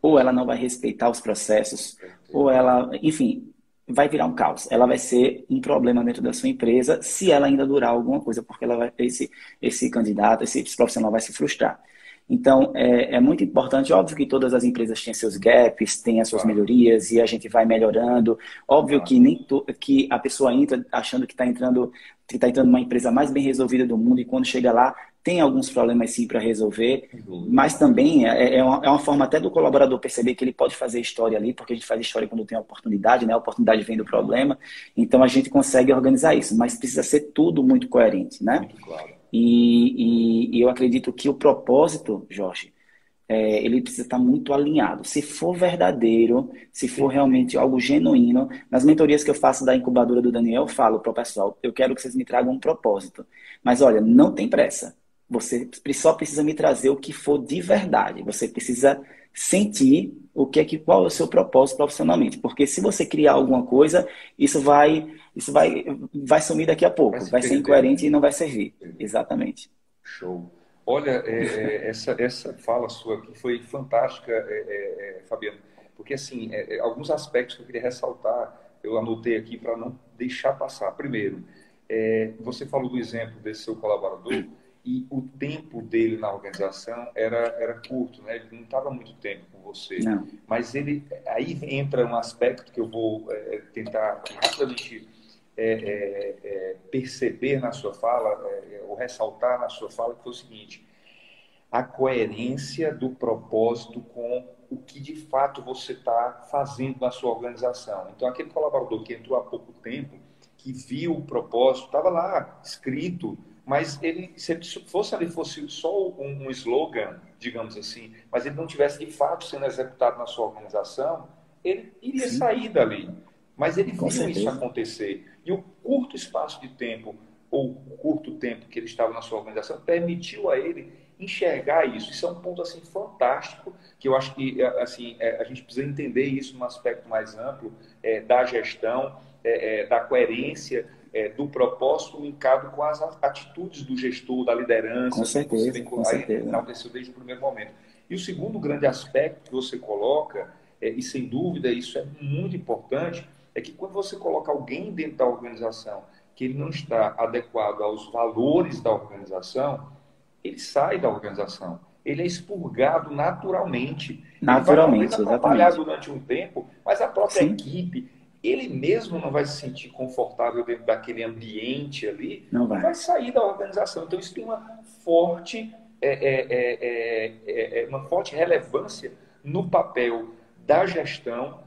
ou ela não vai respeitar os processos, ou ela, enfim, vai virar um caos. Ela vai ser um problema dentro da sua empresa se ela ainda durar alguma coisa, porque ela vai, esse, esse candidato, esse, esse profissional vai se frustrar. Então, é, é, muito importante. Óbvio que todas as empresas têm seus gaps, têm as suas melhorias e a gente vai melhorando. Óbvio que nem to, que a pessoa entra achando que está entrando que está entrando numa empresa mais bem resolvida do mundo e quando chega lá tem alguns problemas sim para resolver, mas também é, é, uma, é, uma, forma até do colaborador perceber que ele pode fazer história ali, porque a gente faz história quando tem oportunidade, né? A oportunidade vem do problema, então a gente consegue organizar isso, mas precisa ser tudo muito coerente, né? Muito claro. E, e, e eu acredito que o propósito, Jorge, é, ele precisa estar muito alinhado. Se for verdadeiro, se for realmente algo genuíno, nas mentorias que eu faço da incubadora do Daniel, eu falo para o pessoal, eu quero que vocês me tragam um propósito. Mas olha, não tem pressa. Você só precisa me trazer o que for de verdade. Você precisa sentir o que é que qual é o seu propósito profissionalmente, porque se você criar alguma coisa, isso vai isso vai vai sumir daqui a pouco, vai, vai ser incoerente e não vai servir. Exatamente. Show. Olha, é, é, essa essa fala sua aqui foi fantástica, é, é, é Fabiano, porque assim é, alguns aspectos que eu queria ressaltar, eu anotei aqui para não deixar passar. Primeiro, você falou do exemplo desse seu colaborador e o tempo dele na organização era, era curto, né? Ele não estava muito tempo com você. Não. Mas ele aí entra um aspecto que eu vou é, tentar rapidamente é, é, é perceber na sua fala, é, é, ou ressaltar na sua fala, que foi o seguinte: a coerência do propósito com o que de fato você está fazendo na sua organização. Então, aquele colaborador que entrou há pouco tempo, que viu o propósito, estava lá escrito mas ele, se ele fosse ali fosse só um, um slogan, digamos assim, mas ele não tivesse de fato sendo executado na sua organização, ele iria Sim. sair dali. Mas ele Com viu certeza. isso acontecer. E o curto espaço de tempo, ou o curto tempo que ele estava na sua organização, permitiu a ele enxergar isso. Isso é um ponto assim fantástico que eu acho que assim é, a gente precisa entender isso num aspecto mais amplo é, da gestão, é, é da coerência é, do propósito linkado com as atitudes do gestor, da liderança. Com certeza, que com certeza. Enalteceu desde o primeiro momento. E o segundo grande aspecto que você coloca, é, e sem dúvida isso é muito importante, é que quando você coloca alguém dentro da organização que ele não está adequado aos valores da organização, ele sai da organização. Ele é expurgado naturalmente. Naturalmente, ele vai trabalhar durante um tempo, mas a própria Sim. equipe, ele mesmo não vai se sentir confortável dentro daquele ambiente ali, não vai. vai sair da organização. Então isso tem uma forte, é, é, é, uma forte relevância no papel da gestão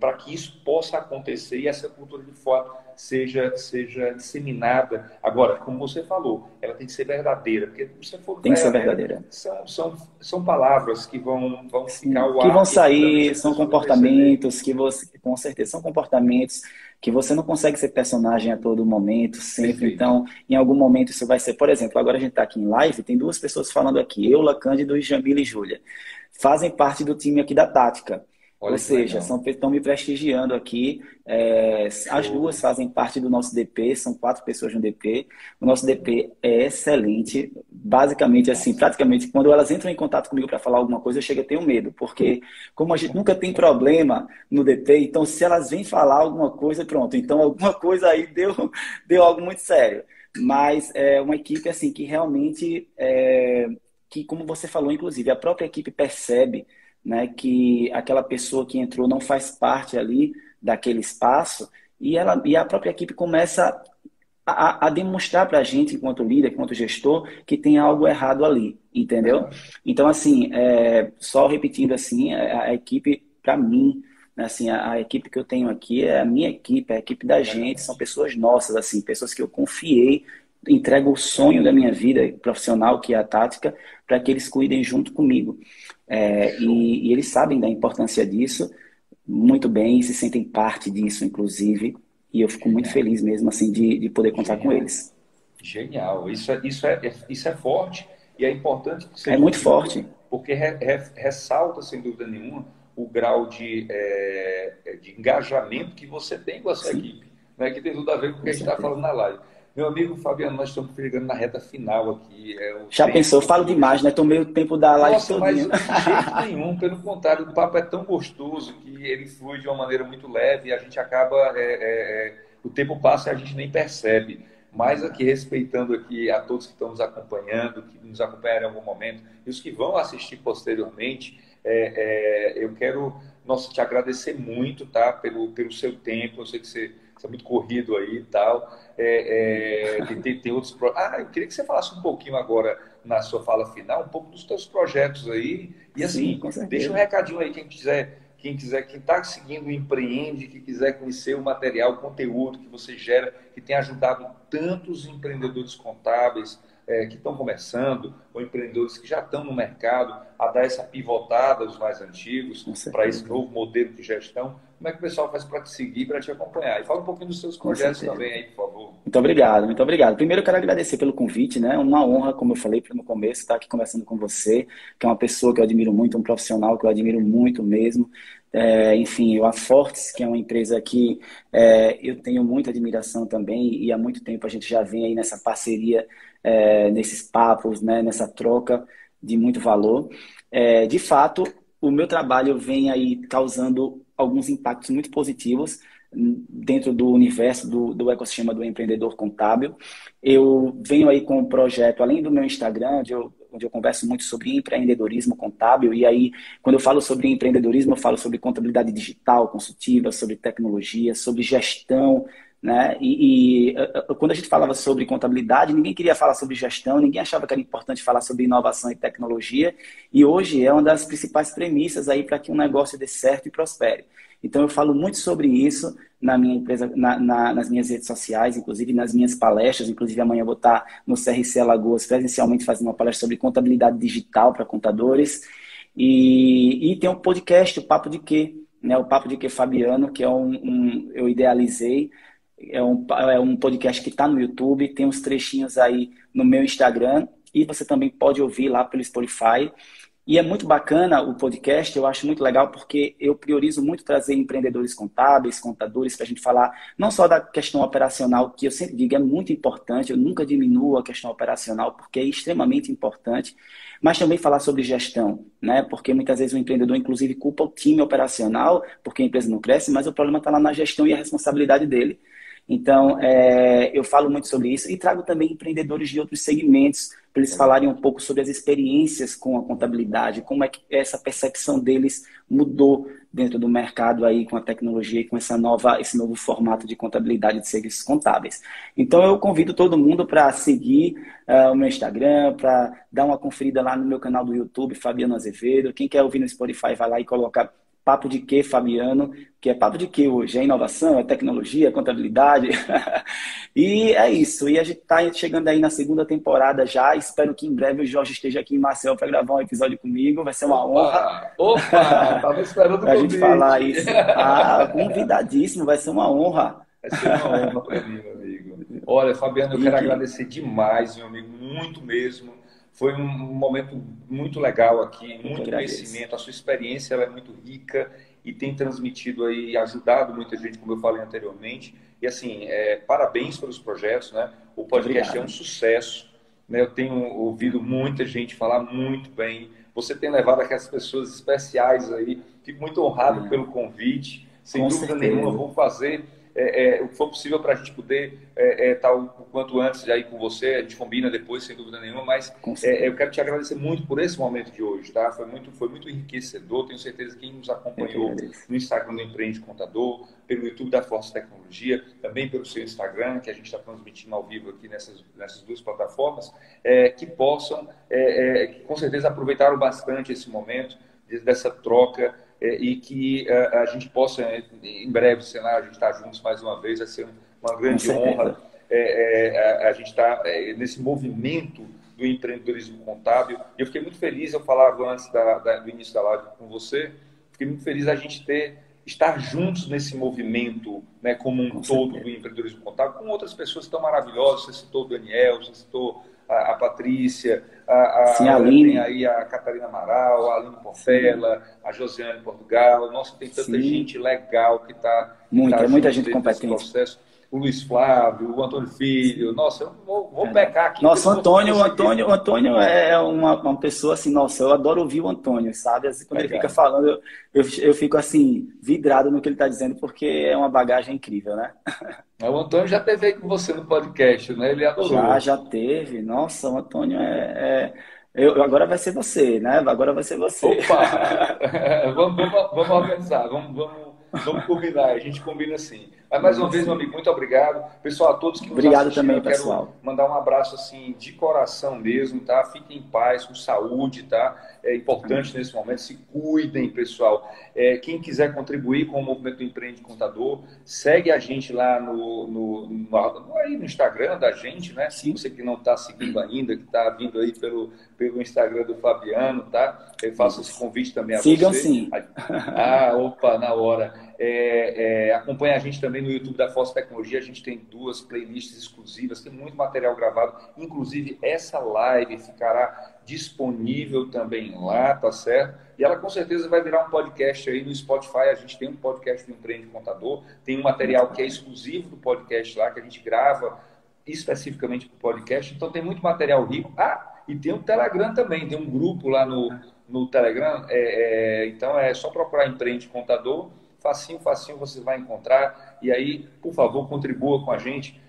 para que isso possa acontecer e essa cultura de fora seja, seja disseminada. Agora, como você falou, ela tem que ser verdadeira, porque você for tem que ser verdadeira. São, são, são palavras que vão, vão ficar o Que vão sair, são comportamentos que você, com certeza, são comportamentos que você não consegue ser personagem a todo momento, sempre. Perfeito. Então, em algum momento isso vai ser, por exemplo, agora a gente está aqui em live, tem duas pessoas falando aqui, eu, Lacândido e Jamila e Júlia. Fazem parte do time aqui da Tática. Olha Ou seja, são, estão me prestigiando aqui. É, as duas fazem parte do nosso DP, são quatro pessoas no DP. O nosso DP é excelente. Basicamente, assim, praticamente, quando elas entram em contato comigo para falar alguma coisa, eu chego a ter um medo, porque como a gente nunca tem problema no DP, então se elas vêm falar alguma coisa, pronto. Então, alguma coisa aí deu, deu algo muito sério. Mas é uma equipe, assim, que realmente, é, que como você falou, inclusive, a própria equipe percebe né, que aquela pessoa que entrou não faz parte ali daquele espaço e, ela, e a própria equipe começa a, a demonstrar para a gente, enquanto líder, enquanto gestor, que tem algo errado ali, entendeu? Então, assim, é, só repetindo assim, a, a equipe, para mim, né, assim, a, a, equipe que eu tenho aqui é a minha equipe, é a equipe da gente, são pessoas nossas, assim, pessoas que eu confiei, entrego o sonho da minha vida profissional, que é a tática, para que eles cuidem junto comigo. É, e, e, eles sabem da importância disso muito bem, se sentem parte disso, inclusive. E eu fico muito feliz mesmo assim de, de poder contar Genial. com eles. Genial, isso é, isso, é, isso é forte e é importante. é muito forte. Porque re, re, ressalta, sem dúvida nenhuma, o grau de, é, de engajamento que você tem com a sua Sim. equipe, né, que tem tudo a ver com o que a gente está falando na live. Meu amigo Fabiano, nós estamos chegando na reta final aqui. É Já tempo... pensou? Falo demais, né? Tomei o tempo da live Nossa, mas de jeito nenhum, pelo contrário, o papo é tão gostoso que ele flui de uma maneira muito leve e a gente acaba... É, é, é, o tempo passa e a gente nem percebe. Mas aqui, respeitando aqui a todos que estão nos acompanhando, que nos acompanharam em algum momento, e os que vão assistir posteriormente, é, é, eu quero nossa, te agradecer muito, tá? Pelo, pelo seu tempo. Eu sei que você você é muito corrido aí e tal. É, é, tem, tem, outros Ah, eu queria que você falasse um pouquinho agora, na sua fala final, um pouco dos seus projetos aí. E assim, Sim, deixa um recadinho aí, quem quiser, quem quiser, quem está seguindo Empreende, que quiser conhecer o material, o conteúdo que você gera, que tem ajudado tantos empreendedores contábeis, é, que estão começando, ou empreendedores que já estão no mercado, a dar essa pivotada dos mais antigos para esse novo modelo de gestão. Como é que o pessoal faz para te seguir, para te acompanhar? E fala um pouquinho dos seus projetos também aí, por favor. Muito obrigado, muito obrigado. Primeiro eu quero agradecer pelo convite, né? Uma honra, como eu falei no começo, estar aqui conversando com você, que é uma pessoa que eu admiro muito, um profissional que eu admiro muito mesmo. É, enfim, a Fortes, que é uma empresa que é, eu tenho muita admiração também, e há muito tempo a gente já vem aí nessa parceria é, nesses papos, né, nessa troca de muito valor. É, de fato, o meu trabalho vem aí causando alguns impactos muito positivos dentro do universo do, do ecossistema do empreendedor contábil. Eu venho aí com um projeto, além do meu Instagram, onde eu, onde eu converso muito sobre empreendedorismo contábil, e aí, quando eu falo sobre empreendedorismo, eu falo sobre contabilidade digital, consultiva, sobre tecnologia, sobre gestão né? E, e, eh, eh, quando a gente falava sobre contabilidade, ninguém queria falar sobre gestão, ninguém achava que era importante falar sobre inovação e tecnologia. E hoje é uma das principais premissas aí para que um negócio dê certo e prospere. Então eu falo muito sobre isso na minha empresa, na, na, nas minhas redes sociais, inclusive nas minhas palestras. Inclusive amanhã eu vou estar no CRC Alagoas presencialmente fazendo uma palestra sobre contabilidade digital para contadores. E, e tem um podcast, o Papo de Quê? Né, o Papo de Quê Fabiano, que é um, um eu idealizei é um, é um podcast que está no YouTube, tem uns trechinhos aí no meu Instagram e você também pode ouvir lá pelo Spotify. E é muito bacana o podcast, eu acho muito legal porque eu priorizo muito trazer empreendedores contábeis, contadores, para a gente falar não só da questão operacional, que eu sempre digo é muito importante, eu nunca diminuo a questão operacional porque é extremamente importante, mas também falar sobre gestão, né? Porque muitas vezes o empreendedor, inclusive, culpa o time operacional, porque a empresa não cresce, mas o problema está lá na gestão e a responsabilidade dele. Então, é, eu falo muito sobre isso e trago também empreendedores de outros segmentos para eles falarem um pouco sobre as experiências com a contabilidade, como é que essa percepção deles mudou dentro do mercado aí com a tecnologia e com essa nova, esse novo formato de contabilidade de serviços contábeis. Então, eu convido todo mundo para seguir uh, o meu Instagram, para dar uma conferida lá no meu canal do YouTube, Fabiano Azevedo. Quem quer ouvir no Spotify, vai lá e coloca Papo de quê, Fabiano? Que é papo de quê hoje? É inovação, é tecnologia, é contabilidade. e é isso. E a gente está chegando aí na segunda temporada já. Espero que em breve o Jorge esteja aqui em Marcel para gravar um episódio comigo. Vai ser uma opa, honra. Opa! Estava esperando a gente falar isso. Ah, convidadíssimo. Vai ser uma honra. Vai ser uma honra para mim, meu amigo. Olha, Fabiano, eu quero agradecer demais, meu amigo, muito mesmo foi um momento muito legal aqui, muito conhecimento. A sua experiência é muito rica e tem transmitido aí, ajudado muita gente, como eu falei anteriormente. E assim, é, parabéns pelos projetos, né? O podcast Obrigado. é um sucesso. Né? Eu tenho ouvido muita gente falar muito bem. Você tem levado aquelas pessoas especiais aí. Fico muito honrado é. pelo convite. Sem Com dúvida certeza. nenhuma, vou fazer é, é, o que for possível para a gente poder estar é, é, tá o quanto antes aí com você, a gente combina depois, sem dúvida nenhuma, mas é, eu quero te agradecer muito por esse momento de hoje, tá? Foi muito, foi muito enriquecedor, tenho certeza que quem nos acompanhou no Instagram do Empreende Contador, pelo YouTube da Força Tecnologia, também pelo seu Instagram, que a gente está transmitindo ao vivo aqui nessas, nessas duas plataformas, é, que possam, é, que com certeza aproveitaram bastante esse momento, dessa troca, é, e que a, é, a gente possa, em breve, sei lá, a gente estar tá juntos mais uma vez, vai ser uma grande honra é, é, a, gente estar tá, é, nesse movimento do empreendedorismo contábil. Eu fiquei muito feliz, eu falava antes da, da, do início da live com você, fiquei muito feliz a gente ter estar juntos nesse movimento, né, como um com todo certeza. do empreendedorismo contábil, com outras pessoas tão maravilhosas. Você citou o Daniel, você citou a, a Patrícia, a, a, Sim, a Aline. tem aí a Catarina Amaral, a Aline Portela, a Josiane Portugal. Nossa, tem tanta Sim. gente legal que está. Muita, tá muita gente competente. Processo o Luiz Flávio, o Antônio Filho. Nossa, eu vou, vou é. pecar aqui. Nossa, o Antônio, o Antônio, o Antônio é uma, uma pessoa assim, nossa, eu adoro ouvir o Antônio, sabe? Assim, quando ele fica falando, eu, eu, eu, fico assim, vidrado no que ele está dizendo, porque é uma bagagem incrível, né? O Antônio já teve aí com você no podcast, né? Ele adorou. Já, já teve. Nossa, o Antônio é... é... Eu, agora vai ser você, né? Agora vai ser você. Opa! vamos, vamos, vamos organizar, vamos, vamos, vamos combinar. A gente combina assim. Mas mais uma vez, meu amigo, muito obrigado. Pessoal, a todos que Obrigado também, pessoal. mandar um abraço assim de coração mesmo, tá? Fiquem em paz, com saúde, tá? É importante nesse momento. Se cuidem, pessoal. É, quem quiser contribuir com o movimento do Empreende Contador, segue a gente lá no, no, no, aí no Instagram da gente, né? Sim. Você que não está seguindo ainda, que está vindo aí pelo, pelo Instagram do Fabiano, tá? Eu faço esse convite também a Sigam você. sim. Ah, opa, na hora. É, é, acompanha a gente também no YouTube da Força Tecnologia, a gente tem duas playlists exclusivas, tem muito material gravado, inclusive essa live ficará disponível também lá, tá certo? E ela com certeza vai virar um podcast aí no Spotify, a gente tem um podcast do Empreende Contador, tem um material que é exclusivo do podcast lá, que a gente grava especificamente para o podcast, então tem muito material rico. Ah, e tem o Telegram também, tem um grupo lá no, no Telegram, é, é, então é só procurar Empreende Contador, facinho, facinho você vai encontrar. E aí, por favor, contribua com a gente.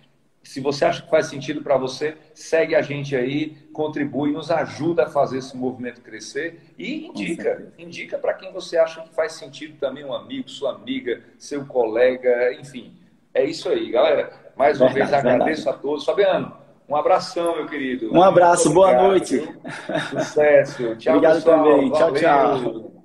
Se você acha que faz sentido para você, segue a gente aí, contribui, nos ajuda a fazer esse movimento crescer e indica, indica para quem você acha que faz sentido também, um amigo, sua amiga, seu colega, enfim. É isso aí, galera. Mais uma verdade, vez agradeço verdade. a todos. Fabiano, um abraço, meu querido. Um abraço, boa noite. Viu? Sucesso. Tchau, Obrigado pessoal. também. Tchau, Valeu. tchau.